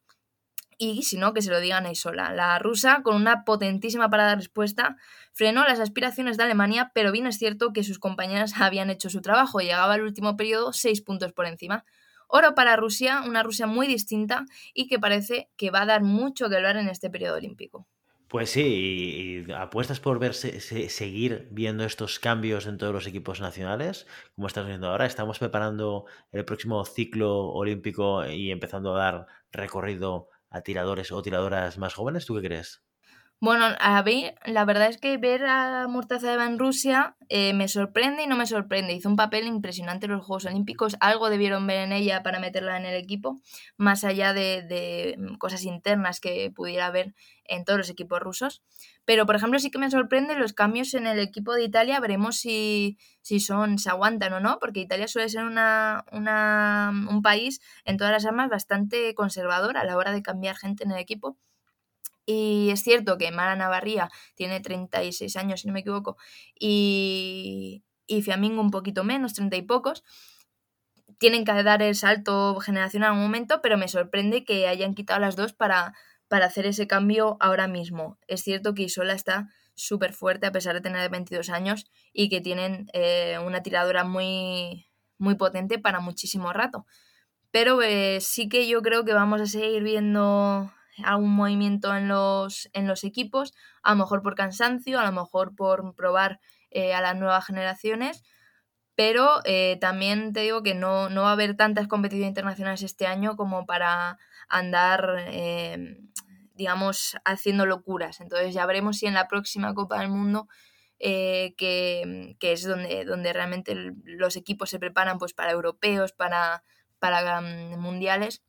y si no, que se lo digan ahí sola. La rusa, con una potentísima parada de respuesta, frenó las aspiraciones de Alemania, pero bien es cierto que sus compañeras *laughs* habían hecho su trabajo. Llegaba al último periodo seis puntos por encima. Oro para Rusia, una Rusia muy distinta y que parece que va a dar mucho que hablar en este periodo olímpico. Pues sí, y, apuestas por ver seguir viendo estos cambios en todos los equipos nacionales, como estás viendo ahora. Estamos preparando el próximo ciclo olímpico y empezando a dar recorrido a tiradores o tiradoras más jóvenes? ¿Tú qué crees? Bueno, a ver, la verdad es que ver a Murtazadeva en Rusia eh, me sorprende y no me sorprende. Hizo un papel impresionante en los Juegos Olímpicos. Algo debieron ver en ella para meterla en el equipo, más allá de, de cosas internas que pudiera haber en todos los equipos rusos. Pero, por ejemplo, sí que me sorprende los cambios en el equipo de Italia. Veremos si, si son, se aguantan o no, porque Italia suele ser una, una, un país en todas las armas bastante conservador a la hora de cambiar gente en el equipo. Y es cierto que Mara Navarría tiene 36 años, si no me equivoco, y, y Fiamingo un poquito menos, 30 y pocos. Tienen que dar el salto generacional en un momento, pero me sorprende que hayan quitado las dos para, para hacer ese cambio ahora mismo. Es cierto que Isola está súper fuerte a pesar de tener 22 años y que tienen eh, una tiradora muy, muy potente para muchísimo rato. Pero eh, sí que yo creo que vamos a seguir viendo algún movimiento en los, en los equipos, a lo mejor por cansancio, a lo mejor por probar eh, a las nuevas generaciones, pero eh, también te digo que no, no, va a haber tantas competiciones internacionales este año como para andar, eh, digamos, haciendo locuras. Entonces ya veremos si en la próxima Copa del Mundo, que, que, es donde, donde realmente los equipos se preparan pues, para europeos, para, para um, mundiales,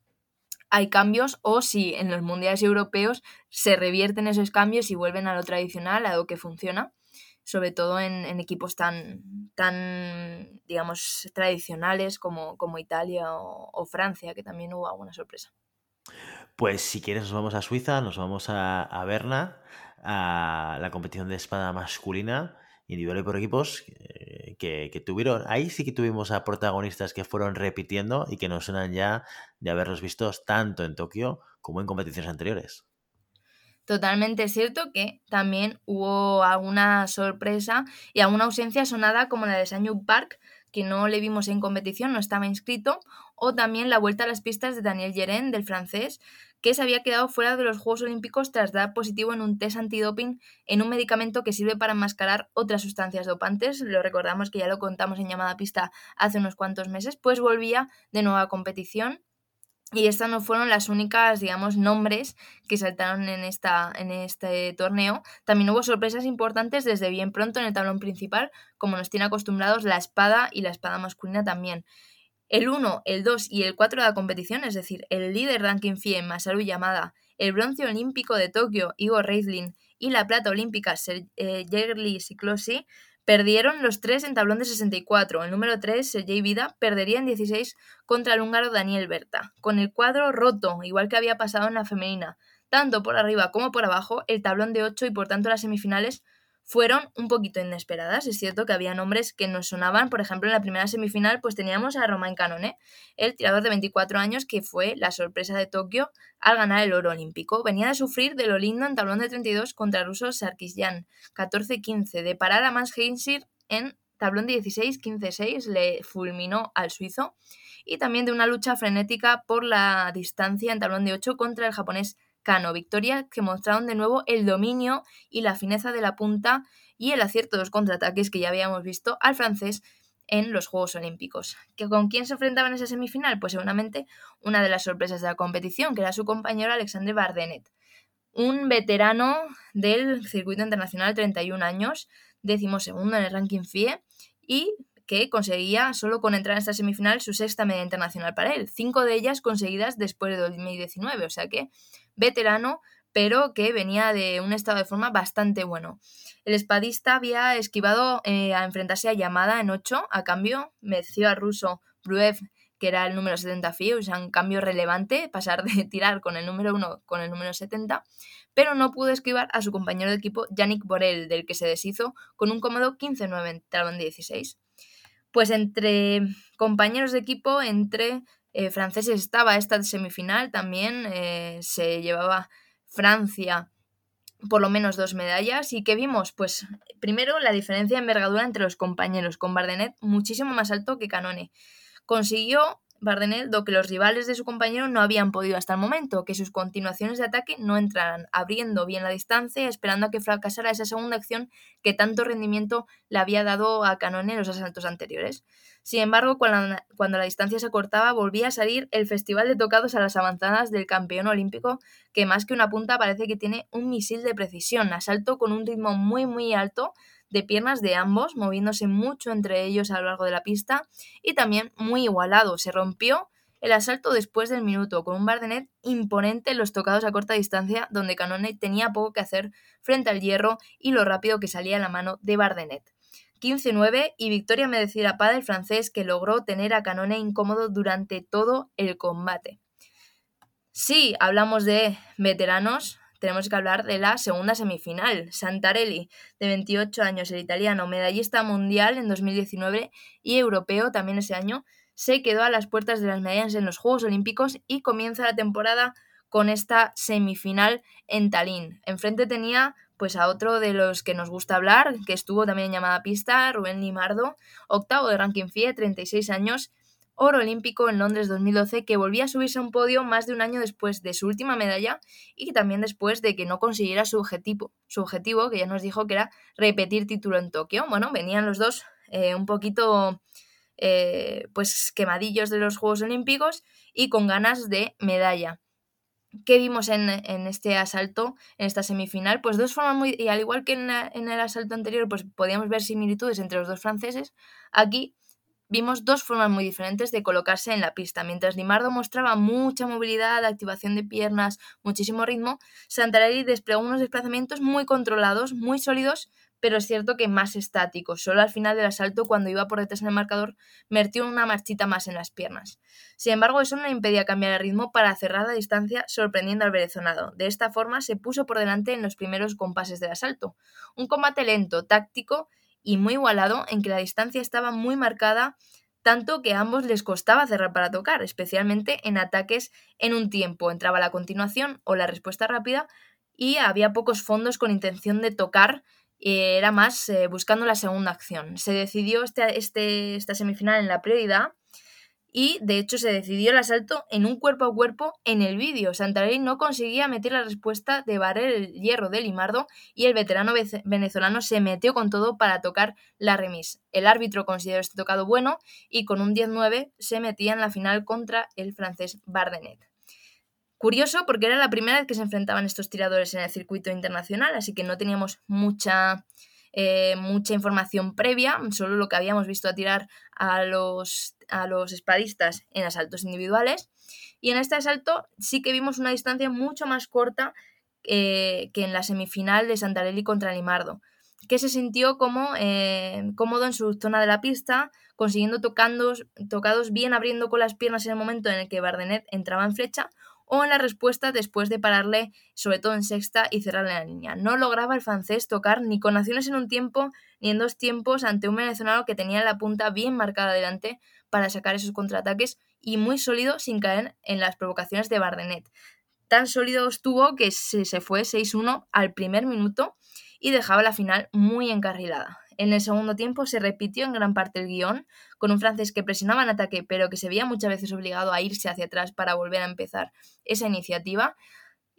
hay cambios o si en los mundiales europeos se revierten esos cambios y vuelven a lo tradicional, a lo que funciona, sobre todo en, equipos tan, tan, digamos, tradicionales como, como Italia o, Francia, que también hubo alguna sorpresa. Pues si quieres nos vamos a Suiza, nos vamos a, a Berna, a la competición de espada masculina individual y por equipos que, tuvieron, ahí sí que tuvimos a protagonistas que fueron repitiendo y que nos suenan ya de haberlos vistos tanto en Tokio como en competiciones anteriores. Totalmente cierto que también hubo alguna sorpresa y alguna ausencia sonada como la de Sanyu Park, que no le vimos en competición, no estaba inscrito, o también la vuelta a las pistas de Daniel Yeren, del francés, que se había quedado fuera de los Juegos Olímpicos tras dar positivo en un test antidoping en un medicamento que sirve para enmascarar otras sustancias dopantes. Lo recordamos que ya lo contamos en llamada pista hace unos cuantos meses, pues volvía de nueva competición. Y estas no fueron las únicas, digamos, nombres que saltaron en, esta, en este torneo. También hubo sorpresas importantes desde bien pronto en el tablón principal, como nos tiene acostumbrados la espada y la espada masculina también. El 1, el 2 y el 4 de la competición, es decir, el líder ranking FIE Masaru Yamada, el bronce olímpico de Tokio Igor Reizlin y la plata olímpica Sergei Siklosi, perdieron los tres en tablón de 64. El número 3, Sergei Vida, perdería en 16 contra el húngaro Daniel Berta, con el cuadro roto, igual que había pasado en la femenina. Tanto por arriba como por abajo, el tablón de 8 y por tanto las semifinales fueron un poquito inesperadas. Es cierto que había nombres que nos sonaban, por ejemplo, en la primera semifinal, pues teníamos a Romain Canone, el tirador de 24 años que fue la sorpresa de Tokio al ganar el oro olímpico. Venía de sufrir de lo lindo en tablón de 32 contra el ruso Sarkisyan, 14-15, de parar a Mans Heinsir en tablón de 16-15-6, le fulminó al suizo, y también de una lucha frenética por la distancia en tablón de 8 contra el japonés Cano, victorias que mostraron de nuevo el dominio y la fineza de la punta y el acierto de los contraataques que ya habíamos visto al francés en los Juegos Olímpicos. ¿Que ¿Con quién se enfrentaba en esa semifinal? Pues seguramente una de las sorpresas de la competición, que era su compañero Alexandre Bardenet, un veterano del circuito internacional, 31 años, segundo en el ranking FIE y que conseguía, solo con entrar en esta semifinal, su sexta media internacional para él, cinco de ellas conseguidas después de 2019, o sea que veterano, pero que venía de un estado de forma bastante bueno. El espadista había esquivado eh, a enfrentarse a Yamada en 8, a cambio venció a ruso Bruev, que era el número 70 FIE, o sea, un cambio relevante, pasar de *laughs* tirar con el número 1 con el número 70, pero no pudo esquivar a su compañero de equipo Yannick Borel, del que se deshizo con un cómodo 15-9 en talón 16. Pues entre compañeros de equipo, entre eh, franceses estaba esta semifinal también, eh, se llevaba Francia por lo menos dos medallas. ¿Y qué vimos? Pues primero la diferencia de envergadura entre los compañeros, con Bardenet muchísimo más alto que Canone. Consiguió Bardenet do que los rivales de su compañero no habían podido hasta el momento, que sus continuaciones de ataque no entraran, abriendo bien la distancia, esperando a que fracasara esa segunda acción que tanto rendimiento le había dado a Canone en los asaltos anteriores. Sin embargo, cuando, cuando la distancia se cortaba, volvía a salir el festival de tocados a las avanzadas del campeón olímpico, que más que una punta parece que tiene un misil de precisión, asalto con un ritmo muy muy alto, de piernas de ambos, moviéndose mucho entre ellos a lo largo de la pista y también muy igualado. Se rompió el asalto después del minuto, con un Bardenet imponente en los tocados a corta distancia, donde Canone tenía poco que hacer frente al hierro y lo rápido que salía la mano de Bardenet. 15-9 y victoria merecida para el francés que logró tener a Canone incómodo durante todo el combate. Si hablamos de veteranos, tenemos que hablar de la segunda semifinal. Santarelli, de 28 años, el italiano, medallista mundial en 2019 y europeo también ese año, se quedó a las puertas de las medallas en los Juegos Olímpicos y comienza la temporada con esta semifinal en Tallinn. Enfrente tenía pues a otro de los que nos gusta hablar, que estuvo también en llamada pista, Rubén Limardo, octavo de ranking FIE, 36 años, oro olímpico en Londres 2012, que volvía a subirse a un podio más de un año después de su última medalla y también después de que no consiguiera su objetivo, que ya nos dijo que era repetir título en Tokio. Bueno, venían los dos eh, un poquito eh, pues quemadillos de los Juegos Olímpicos y con ganas de medalla. ¿Qué vimos en, este asalto, en esta semifinal? Pues dos formas muy... Y al igual que en, en el asalto anterior, pues podíamos ver similitudes entre los dos franceses, aquí vimos dos formas muy diferentes de colocarse en la pista. Mientras Limardo mostraba mucha movilidad, activación de piernas, muchísimo ritmo, Santarelli desplegó unos desplazamientos muy controlados, muy sólidos, pero es cierto que más estáticos. Solo al final del asalto, cuando iba por detrás en el marcador, metió una marchita más en las piernas. Sin embargo, eso no le impedía cambiar el ritmo para cerrar la distancia, sorprendiendo al venezolano. De esta forma, se puso por delante en los primeros compases del asalto. Un combate lento, táctico y muy igualado en que la distancia estaba muy marcada, tanto que a ambos les costaba cerrar para tocar, especialmente en ataques en un tiempo. Entraba la continuación o la respuesta rápida y había pocos fondos con intención de tocar, era más eh, buscando la segunda acción. Se decidió este, este, esta semifinal en la prioridad y de hecho se decidió el asalto en un cuerpo a cuerpo en el vídeo. Santarelli no conseguía meter la respuesta de barrer el hierro de Limardo y el veterano venezolano se metió con todo para tocar la remis. El árbitro consideró este tocado bueno y con un 10-9 se metía en la final contra el francés Bardenet. Curioso porque era la primera vez que se enfrentaban estos tiradores en el circuito internacional, así que no teníamos mucha eh, mucha información previa, solo lo que habíamos visto a tirar a los, a los espadistas en asaltos individuales. Y en este asalto sí que vimos una distancia mucho más corta eh, que en la semifinal de Santarelli contra Limardo, que se sintió como eh, cómodo en su zona de la pista, consiguiendo tocados bien abriendo con las piernas en el momento en el que Bardenet entraba en flecha o en la respuesta después de pararle, sobre todo en sexta, y cerrarle la línea. No lograba el francés tocar ni con acciones en un tiempo ni en dos tiempos ante un venezolano que tenía la punta bien marcada delante para sacar esos contraataques y muy sólido sin caer en las provocaciones de Bardenet. Tan sólido estuvo que se, se fue 6-1 al primer minuto y dejaba la final muy encarrilada. En el segundo tiempo se repitió en gran parte el guion, con un francés que presionaba en ataque, pero que se veía muchas veces obligado a irse hacia atrás para volver a empezar esa iniciativa.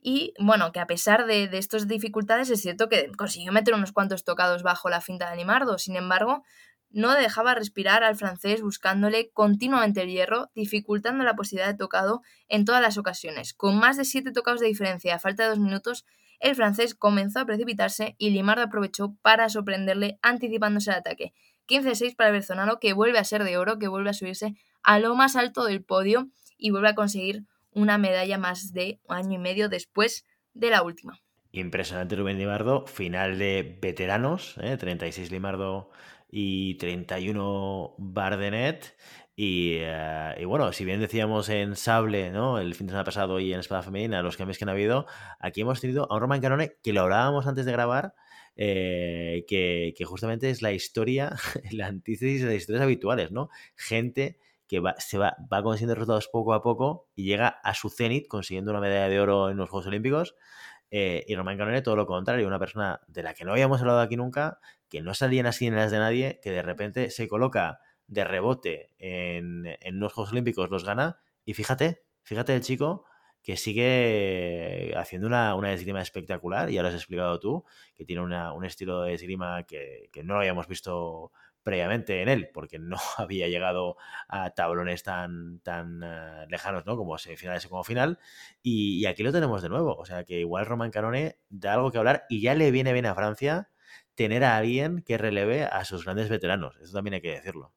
Y bueno, que a pesar de, estas dificultades, es cierto que consiguió meter unos cuantos tocados bajo la finta de Animardo. Sin embargo, no dejaba respirar al francés buscándole continuamente el hierro, dificultando la posibilidad de tocado en todas las ocasiones. Con más de siete tocados de diferencia a falta de dos minutos, el francés comenzó a precipitarse y Limardo aprovechó para sorprenderle anticipándose al ataque. 15-6 para el que vuelve a ser de oro, que vuelve a subirse a lo más alto del podio y vuelve a conseguir una medalla más de un año y medio después de la última. Impresionante Rubén Limardo, final de veteranos, 36 ¿eh? Limardo y 31 Bardenet. Y, bueno, si bien decíamos en Sable, ¿no? El fin de semana pasado y en Espada Femenina, los cambios que han habido, aquí hemos tenido a un Roman Canone que lo hablábamos antes de grabar, eh, que, justamente es la historia, *laughs* la antítesis de las historias habituales, ¿no? Gente que va, se va, va consiguiendo resultados poco a poco y llega a su cenit consiguiendo una medalla de oro en los Juegos Olímpicos. Eh, y Roman Canone todo lo contrario, una persona de la que no habíamos hablado aquí nunca, que no salían así en las de nadie, que de repente se coloca de rebote en, en unos Juegos Olímpicos los gana y fíjate, fíjate el chico que sigue haciendo una, una esgrima espectacular, y ahora has explicado tú, que tiene un estilo de esgrima que, no lo habíamos visto previamente en él, porque no *laughs* había llegado a tablones tan, tan eh, lejanos, ¿no? Como semifinales o como final. Y, aquí lo tenemos de nuevo. O sea que igual Roman Canone da algo que hablar y ya le viene bien a Francia tener a alguien que releve a sus grandes veteranos. Eso también hay que decirlo.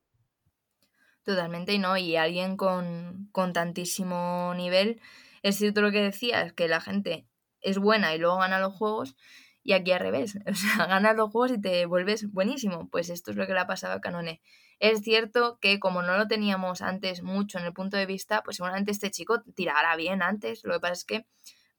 Totalmente, ¿no? Y alguien con, con tantísimo nivel es cierto lo que decías, que la gente es buena y luego gana los juegos, y aquí al revés, *laughs* o sea, ganas los juegos y te vuelves buenísimo. Pues esto es lo que le ha pasado a Canone. Es cierto que como no lo teníamos antes mucho en el punto de vista, pues seguramente este chico tirará bien antes. Lo que pasa es que,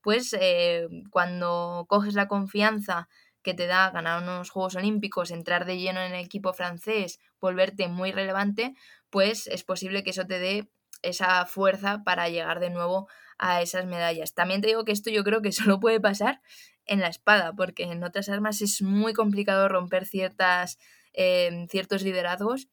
pues, eh, cuando coges la confianza que te da ganar unos Juegos Olímpicos, entrar de lleno en el equipo francés, volverte muy relevante, pues es posible que eso te dé esa fuerza para llegar de nuevo a esas medallas. También te digo que esto yo creo que *laughs* solo puede pasar en la espada, porque en otras armas es muy complicado romper ciertas, eh, ciertos liderazgos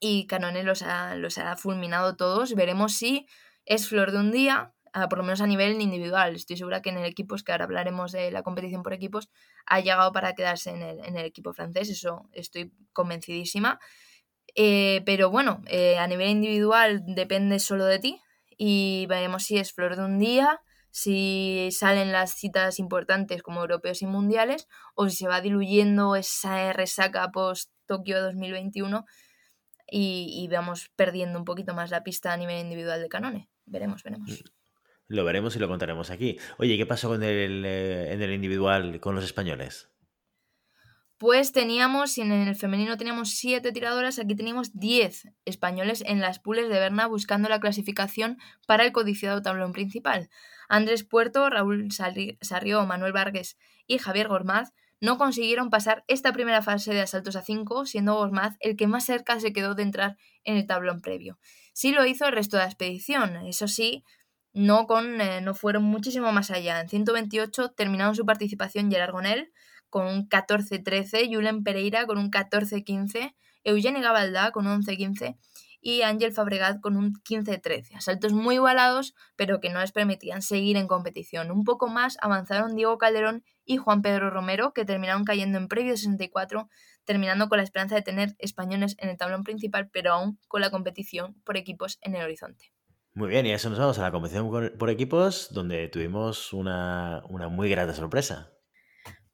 y Canone los ha, los ha fulminado todos. Veremos si es flor de un día, por lo menos a nivel individual. Estoy segura que en el equipo, es que ahora hablaremos de la competición por equipos, ha llegado para quedarse en el, en el equipo francés, eso estoy convencidísima. Eh, pero bueno, eh, a nivel individual depende solo de ti y veremos si es flor de un día, si salen las citas importantes como europeos y mundiales o si se va diluyendo esa resaca post Tokio 2021 y, y vamos perdiendo un poquito más la pista a nivel individual de Canone. Veremos, veremos. Mm, lo veremos y lo contaremos aquí. Oye, ¿qué pasó con el, eh, en el individual con los españoles? Pues teníamos, si en el femenino teníamos siete tiradoras, aquí teníamos 10 españoles en las pules de Berna buscando la clasificación para el codiciado tablón principal. Andrés Puerto, Raúl Sarrió, Manuel Vargas y Javier Gormaz no consiguieron pasar esta primera fase de asaltos a 5, siendo Gormaz el que más cerca se quedó de entrar en el tablón previo. Sí lo hizo el resto de la expedición, eso sí, no, con, eh, no fueron muchísimo más allá. En 128 terminaron su participación Gerard Gonel, con un 14-13, Julen Pereira con un 14-15, Eugeni Gabaldá con un 11-15 y Ángel Fabregat con un 15-13. Asaltos muy igualados, pero que no les permitían seguir en competición. Un poco más avanzaron Diego Calderón y Juan Pedro Romero, que terminaron cayendo en previo 64, terminando con la esperanza de tener españoles en el tablón principal, pero aún con la competición por equipos en el horizonte. Muy bien, y eso nos vamos a la competición por equipos, donde tuvimos una, una muy grata sorpresa.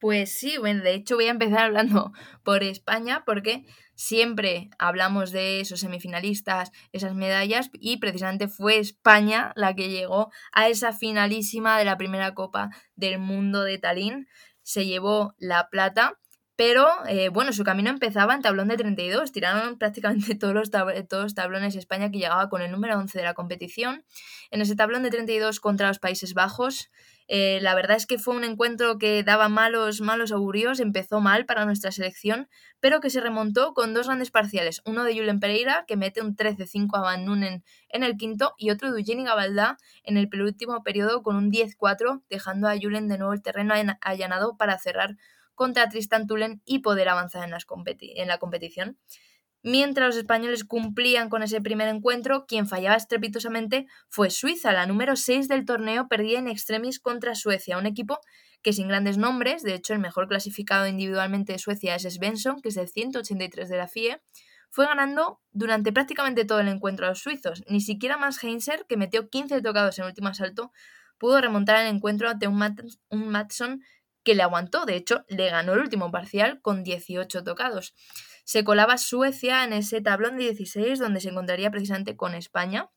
Pues sí, bueno, de hecho voy a empezar hablando *laughs* por España porque siempre hablamos de esos semifinalistas, esas medallas y precisamente fue España la que llegó a esa finalísima de la primera Copa del Mundo de Tallinn. Se llevó la plata, pero eh, bueno, su camino empezaba en tablón de 32. Tiraron *laughs* prácticamente todos los, todos los tablones España que llegaba con el número 11 de la competición. En ese tablón de 32 contra los Países Bajos eh, la verdad es que fue un encuentro que daba malos, malos augurios, empezó mal para nuestra selección, pero que se remontó con dos grandes parciales, uno de Julen Pereira, que mete un 13-5 a Van Nunen en el quinto, y otro de Eugeni Gabaldá en el penúltimo periodo con un 10-4, dejando a Julen de nuevo el terreno allanado para cerrar contra Tristan Tulen y poder avanzar en, en la competición. Mientras los españoles cumplían con ese primer encuentro, quien fallaba estrepitosamente fue Suiza, la número 6 del torneo, perdía en extremis contra Suecia, un equipo que sin grandes nombres, de hecho el mejor clasificado individualmente de Suecia es Svensson, que es el 183 de la FIE, fue ganando durante prácticamente todo el encuentro a los suizos. Ni siquiera más Heinzer, que metió 15 tocados en el último asalto, pudo remontar el encuentro ante un, un Matson que le aguantó. De hecho, le ganó el último parcial con 18 tocados se colaba Suecia en ese tablón de 16 donde se encontraría precisamente con España.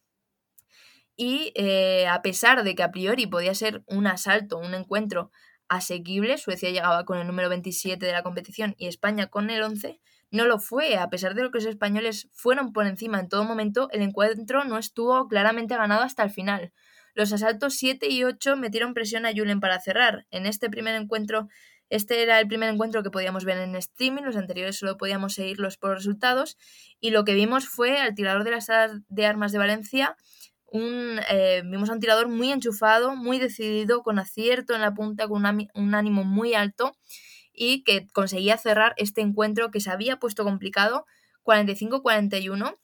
Y eh, a pesar de que a priori podía ser un asalto, un encuentro asequible, Suecia llegaba con el número 27 de la competición y España con el 11, no lo fue. A pesar de lo que los españoles fueron por encima en todo momento, el encuentro no estuvo claramente ganado hasta el final. Los asaltos 7 y 8 metieron presión a Julen para cerrar. En este primer encuentro este era el primer encuentro que podíamos ver en streaming, los anteriores solo podíamos seguirlos por resultados y lo que vimos fue al tirador de las de armas de Valencia, un, eh, vimos a un tirador muy enchufado, muy decidido, con acierto en la punta, con un ánimo muy alto y que conseguía cerrar este encuentro que se había puesto complicado 45-41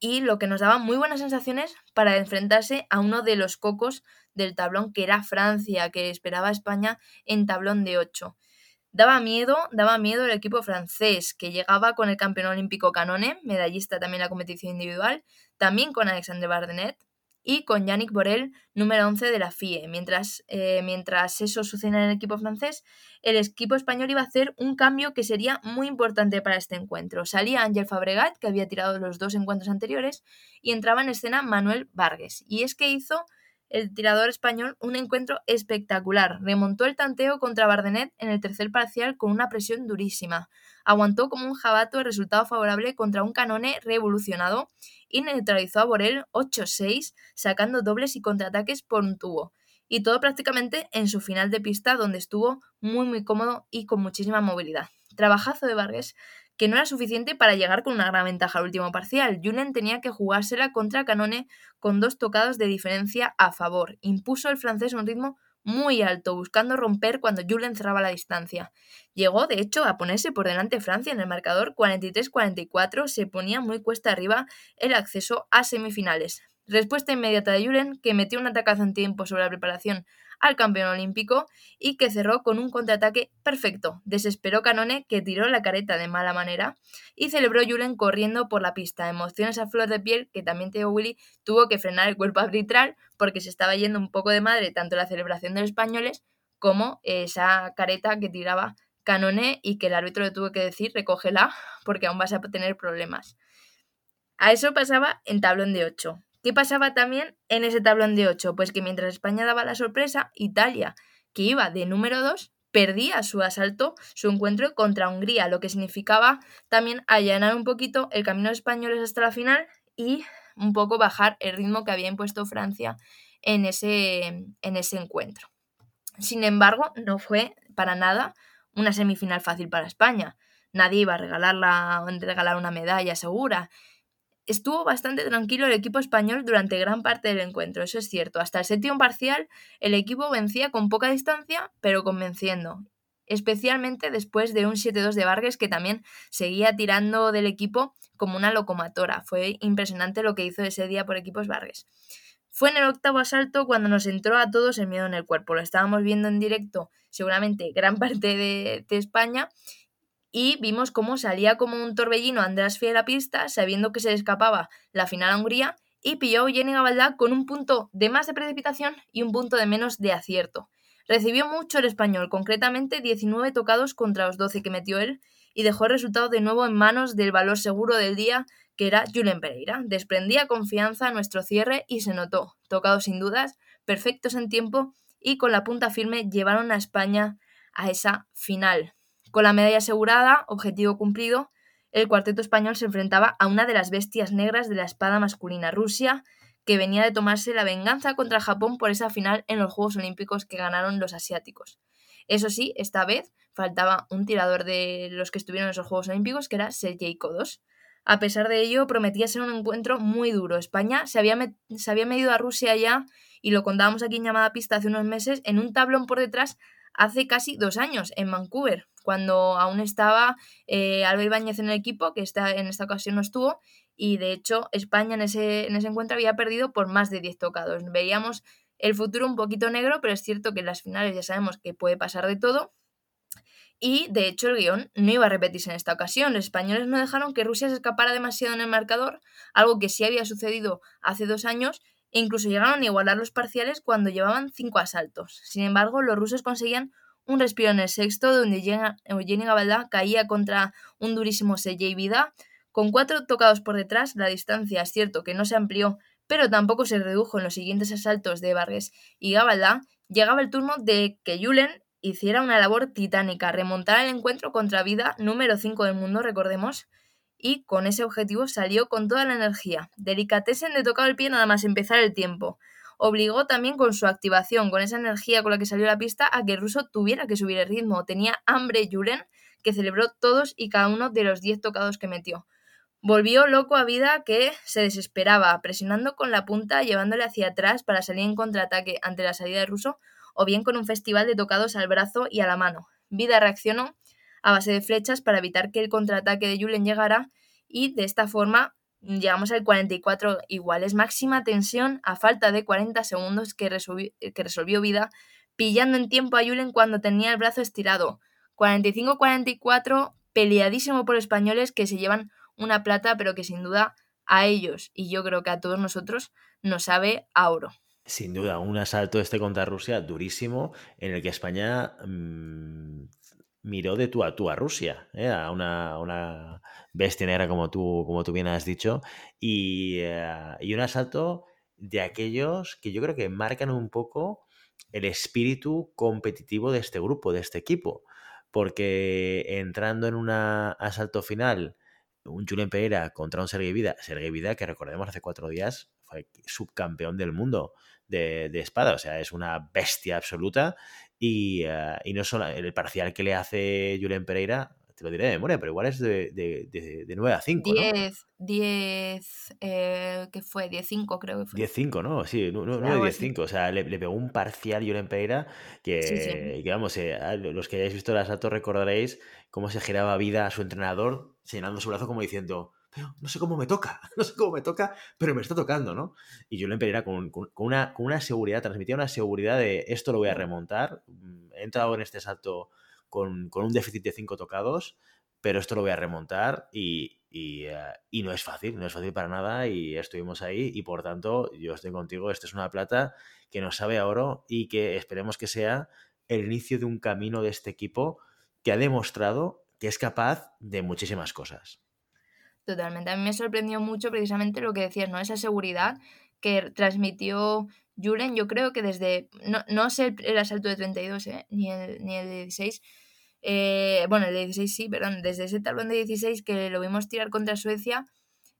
y lo que nos daba muy buenas sensaciones para enfrentarse a uno de los cocos del tablón que era Francia, que esperaba a España en tablón de 8. Daba miedo, daba miedo el equipo francés, que llegaba con el campeón olímpico Canone, medallista también en la competición individual, también con Alexandre Bardenet, y con Yannick Borel, número 11 de la FIE. Mientras, eh, mientras eso sucede en el equipo francés, el equipo español iba a hacer un cambio que sería muy importante para este encuentro. Salía Ángel Fabregat, que había tirado los dos encuentros anteriores, y entraba en escena Manuel Vargas. Y es que hizo el tirador español un encuentro espectacular. Remontó el tanteo contra Bardenet en el tercer parcial con una presión durísima. Aguantó como un jabato el resultado favorable contra un canone revolucionado y neutralizó a Borel 8-6, sacando dobles y contraataques por un tubo. Y todo prácticamente en su final de pista, donde estuvo muy muy cómodo y con muchísima movilidad. Trabajazo de Vargas que no era suficiente para llegar con una gran ventaja al último parcial. Julen tenía que jugársela contra Canone con dos tocados de diferencia a favor. Impuso el francés un ritmo muy alto, buscando romper cuando Julen cerraba la distancia. Llegó, de hecho, a ponerse por delante Francia en el marcador 43-44, se ponía muy cuesta arriba el acceso a semifinales. Respuesta inmediata de Julen, que metió un atacazo en tiempo sobre la preparación al campeón olímpico y que cerró con un contraataque perfecto. Desesperó Canone, que tiró la careta de mala manera, y celebró Julen corriendo por la pista. Emociones a flor de piel que también Teo Willy tuvo que frenar el cuerpo arbitral porque se estaba yendo un poco de madre tanto la celebración de los españoles como esa careta que tiraba Canone y que el árbitro le tuvo que decir recógela porque aún vas a tener problemas. A eso pasaba en tablón de 8. ¿Qué pasaba también en ese tablón de 8? Pues que mientras España daba la sorpresa, Italia, que iba de número 2, perdía su asalto, su encuentro contra Hungría, lo que significaba también allanar un poquito el camino de españoles hasta la final y un poco bajar el ritmo que había impuesto Francia en ese, en ese encuentro. Sin embargo, no fue para nada una semifinal fácil para España. Nadie iba a regalar una medalla segura Estuvo bastante tranquilo el equipo español durante gran parte del encuentro, eso es cierto. Hasta el séptimo parcial, el equipo vencía con poca distancia, pero convenciendo. Especialmente después de un 7-2 de Vargas que también seguía tirando del equipo como una locomotora. Fue impresionante lo que hizo ese día por equipos Vargas. Fue en el octavo asalto cuando nos entró a todos el miedo en el cuerpo. Lo estábamos viendo en directo, seguramente gran *laughs* parte de, de España, y vimos cómo salía como un torbellino András Fiel a pista, sabiendo que se escapaba la final a Hungría, y pilló Jenny Gabaldá con un punto de más de precipitación y un punto de menos de acierto. Recibió mucho el español, concretamente 19 tocados contra los 12 que metió él, y dejó el resultado de nuevo en manos del valor seguro del día, que era Julen Pereira. Desprendía confianza a nuestro cierre y se notó, tocados sin dudas, perfectos en tiempo y con la punta firme llevaron a España a esa final. Con la medalla asegurada, objetivo cumplido, el cuarteto español se enfrentaba a una de las bestias negras de la espada masculina, Rusia, que venía de tomarse la venganza contra Japón por esa final en los Juegos Olímpicos que ganaron los asiáticos. Eso sí, esta vez faltaba un tirador de los que estuvieron en esos Juegos Olímpicos, que era Sergei Kodos. A pesar de ello, prometía ser un encuentro muy duro. España se había, se había medido a Rusia ya, y lo contábamos aquí en llamada pista hace unos meses, en un tablón por detrás hace casi dos años, en Vancouver cuando aún estaba eh, Albert Ibáñez en el equipo, que está, en esta ocasión no estuvo, y de hecho España en ese, en ese encuentro había perdido por más de 10 tocados. Veíamos el futuro un poquito negro, pero es cierto que en las finales ya sabemos que puede pasar de todo. Y de hecho el guion no iba a repetirse en esta ocasión. Los españoles no dejaron que Rusia se escapara demasiado en el marcador, algo que sí había sucedido hace dos años, e incluso llegaron a igualar los parciales cuando llevaban cinco asaltos. Sin embargo, los rusos conseguían un respiro en el sexto, donde Jenny Gabaldá caía contra un durísimo Sergei Vida. Con cuatro tocados por detrás, la distancia es cierto que no se amplió, pero tampoco se redujo en los siguientes asaltos de Vargas y Gabaldá. Llegaba el turno de que Julen hiciera una labor titánica, remontar el encuentro contra Vida, número 5 del mundo, recordemos, y con ese objetivo salió con toda la energía. Delicatessen de tocar el pie nada más empezar el tiempo obligó también con su activación, con esa energía con la que salió la pista, a que el ruso tuviera que subir el ritmo. Tenía hambre Julen, que celebró todos y cada uno de los 10 tocados que metió. Volvió loco a Vida que se desesperaba, presionando con la punta, llevándole hacia atrás para salir en contraataque ante la salida del ruso, o bien con un festival de tocados al brazo y a la mano. Vida reaccionó a base de flechas para evitar que el contraataque de Julen llegara y de esta forma llegamos al 44 iguales. Máxima tensión a falta de 40 segundos que resolvió, que resolvió vida, pillando en tiempo a Julen cuando tenía el brazo estirado. 45-44, peleadísimo por españoles que se llevan una plata, pero que sin duda a ellos y yo creo que a todos nosotros nos sabe a oro. Sin duda, un asalto este contra Rusia durísimo, en el que España mmm, miró de tú a tú a Rusia, ¿eh? a una, una, bestia negra como tú, como tú bien has dicho, y, uh, y un asalto de aquellos que yo creo que marcan un poco el espíritu competitivo de este grupo, de este equipo, porque entrando en un asalto final, un Julen Pereira contra un Sergei Vida, Sergei Vida que recordemos hace cuatro días fue subcampeón del mundo de, de espada, o sea, es una bestia absoluta y, uh, y, no solo el parcial que le hace Julen Pereira, te lo diré de memoria, pero igual es de, de, de, de 9 a 5. 10, ¿no? 10, eh, ¿qué fue? 10-5 creo que fue. 10-5, ¿no? Sí, 9-10-5. O sea, le, le, pegó un parcial Julen Pereira que, sí, sí. que vamos, eh, los que hayáis visto el asalto recordaréis cómo se giraba vida a su entrenador señalando su brazo como diciendo pero no sé cómo me toca, *laughs* no sé cómo me toca, pero me está tocando, ¿no? Y Julen Pereira con, con, con, una, con una seguridad, transmitía una seguridad de esto lo voy a remontar, mm, he entrado en este salto con, con un déficit de 5 tocados, pero esto lo voy a remontar y, y, uh, y, no es fácil, no es fácil para nada y estuvimos ahí y por tanto yo estoy contigo, esta es una plata que nos sabe a oro y que esperemos que sea el inicio de un camino de este equipo que ha demostrado que es capaz de muchísimas cosas. Totalmente. A mí me sorprendió mucho precisamente lo que decías, ¿no? Esa seguridad que transmitió Julen, yo creo que desde, no, no sé el, asalto de 32, ¿eh? ni, el, ni el de 16, eh, bueno, el de 16 sí, perdón, desde ese tablón de 16 que lo vimos tirar contra Suecia,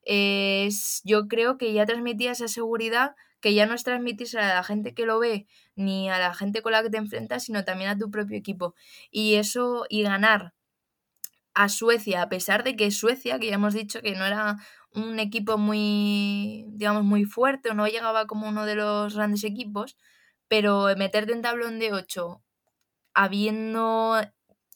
eh, yo creo que ya transmitía esa seguridad que ya no es transmitirse a la gente que lo ve ni a la gente con la que te enfrentas, sino también a tu propio equipo. Y eso, y ganar a Suecia, a pesar de que Suecia, que ya hemos dicho que no era un equipo muy, digamos, muy fuerte o no llegaba como uno de los grandes equipos, pero meterte en tablón de 8 habiendo,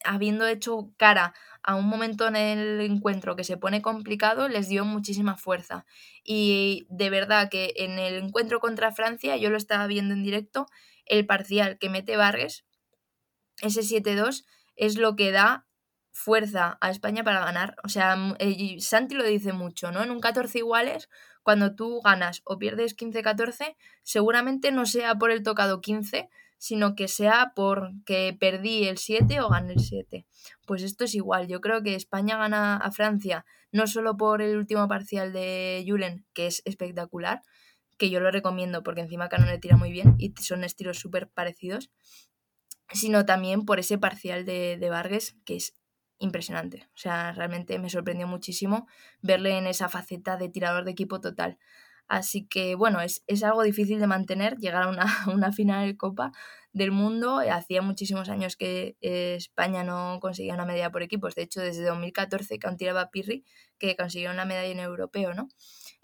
habiendo hecho cara a un momento en el encuentro que se pone complicado, les dio muchísima fuerza. Y de verdad que en el encuentro contra Francia, yo lo estaba viendo en directo, el parcial que mete Vargas, ese 7-2, es lo que da fuerza a España para ganar. O sea, eh, Santi lo dice mucho, ¿no? En un 14 iguales, cuando tú ganas o pierdes 15-14, seguramente no sea por el tocado 15, sino que sea porque perdí el 7 o gané el 7. Pues esto es igual. Yo creo que España gana a Francia no solo por el último parcial de Julen, que es espectacular, que yo lo recomiendo porque encima Canon le tira muy bien y son estilos súper parecidos, sino también por ese parcial de, de Vargas, que es impresionante. O sea, realmente me sorprendió muchísimo verle en esa faceta de tirador de equipo total. Así que bueno, es, es algo difícil de mantener, llegar a una, *laughs* una final de Copa del Mundo. Hacía muchísimos años que eh, España no conseguía una medalla por equipos. De hecho, desde 2014 que aún tiraba Pirri, que consiguió una medalla en europeo, ¿no?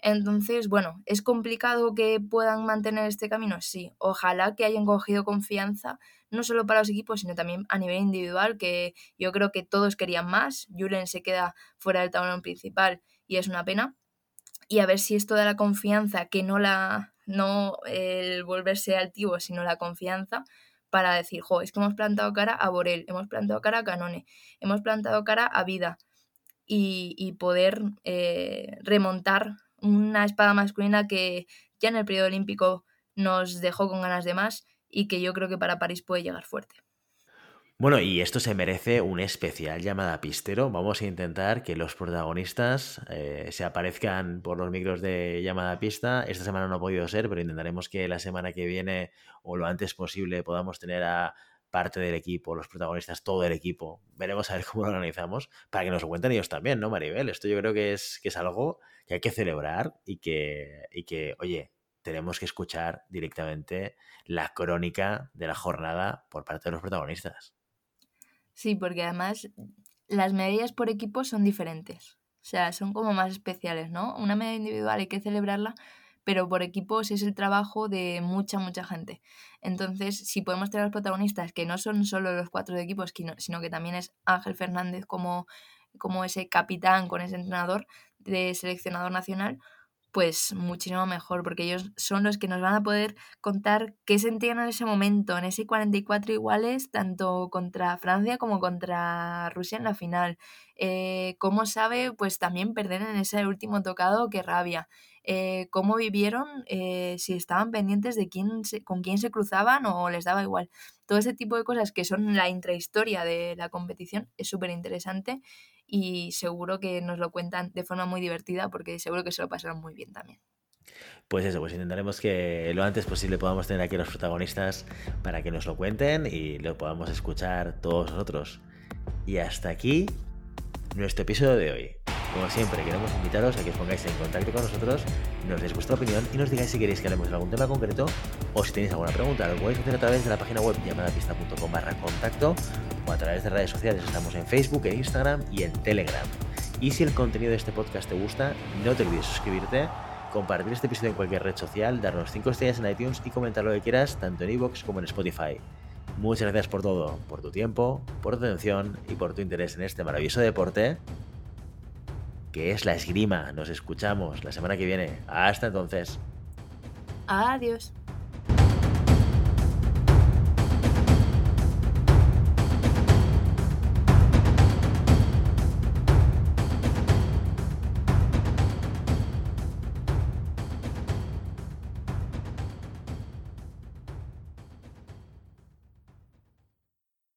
Entonces, bueno, ¿es complicado que puedan mantener este camino? Sí, ojalá que hayan cogido confianza, no solo para los equipos, sino también a nivel individual, que yo creo que todos querían más. Julen se queda fuera del tablón principal y es una pena. Y a ver si esto da la confianza, que no la no el volverse altivo, sino la confianza para decir, jo, es que hemos plantado cara a Borel, hemos plantado cara a Canone, hemos plantado cara a Vida y, y poder eh, remontar una espada masculina que ya en el periodo olímpico nos dejó con ganas de más y que yo creo que para París puede llegar fuerte. Bueno, y esto se merece un especial llamada Pistero. Vamos a intentar que los protagonistas eh, se aparezcan por los micros de llamada pista. Esta semana no ha podido ser, pero intentaremos que la semana que viene o lo antes posible podamos tener a parte del equipo, los protagonistas, todo el equipo. Veremos a ver cómo lo organizamos para que nos lo cuenten ellos también, ¿no, Maribel? Esto yo creo que es, que es algo que hay que celebrar y que, y que, oye, tenemos que escuchar directamente la crónica de la jornada por parte de los protagonistas. Sí, porque además las medallas por equipo son diferentes. O sea, son como más especiales, ¿no? Una medalla individual hay que celebrarla, pero por equipos es el trabajo de mucha, mucha gente. Entonces, si podemos tener los protagonistas, que no son solo los cuatro de equipos, sino que también es Ángel Fernández como, como ese capitán con ese entrenador, de seleccionador nacional, pues muchísimo mejor, porque ellos son los que nos van a poder contar qué sentían en ese momento, en ese 44 iguales, tanto contra Francia como contra Rusia en la final. Eh, cómo sabe, pues también perder en ese último tocado, qué rabia. Eh, cómo vivieron, eh, si estaban pendientes de quién con quién se cruzaban o les daba igual. Todo ese tipo de cosas que son la intrahistoria de la competición es súper interesante y seguro que nos lo cuentan de forma muy divertida porque seguro que se lo pasaron muy bien también. Pues eso, pues intentaremos que lo antes posible podamos tener aquí a los protagonistas para que nos lo cuenten y lo podamos escuchar todos nosotros. Y hasta aquí nuestro episodio de hoy. Como siempre, queremos invitaros a que os pongáis en contacto con nosotros, nos deis vuestra opinión y nos digáis si queréis que hablemos de algún tema concreto o si tenéis alguna pregunta. Lo podéis hacer a través de la página web llamadapista.com barra contacto o a través de redes sociales. Estamos en Facebook, en Instagram y en Telegram. Y si el contenido de este podcast te gusta, no te olvides suscribirte, compartir este episodio en cualquier red social, darnos 5 estrellas en iTunes y comentar lo que quieras, tanto en iVoox como en Spotify. Muchas gracias por todo, por tu tiempo, por tu atención y por tu interés en este maravilloso deporte que es la esgrima. Nos escuchamos la semana que viene. Hasta entonces. Adiós.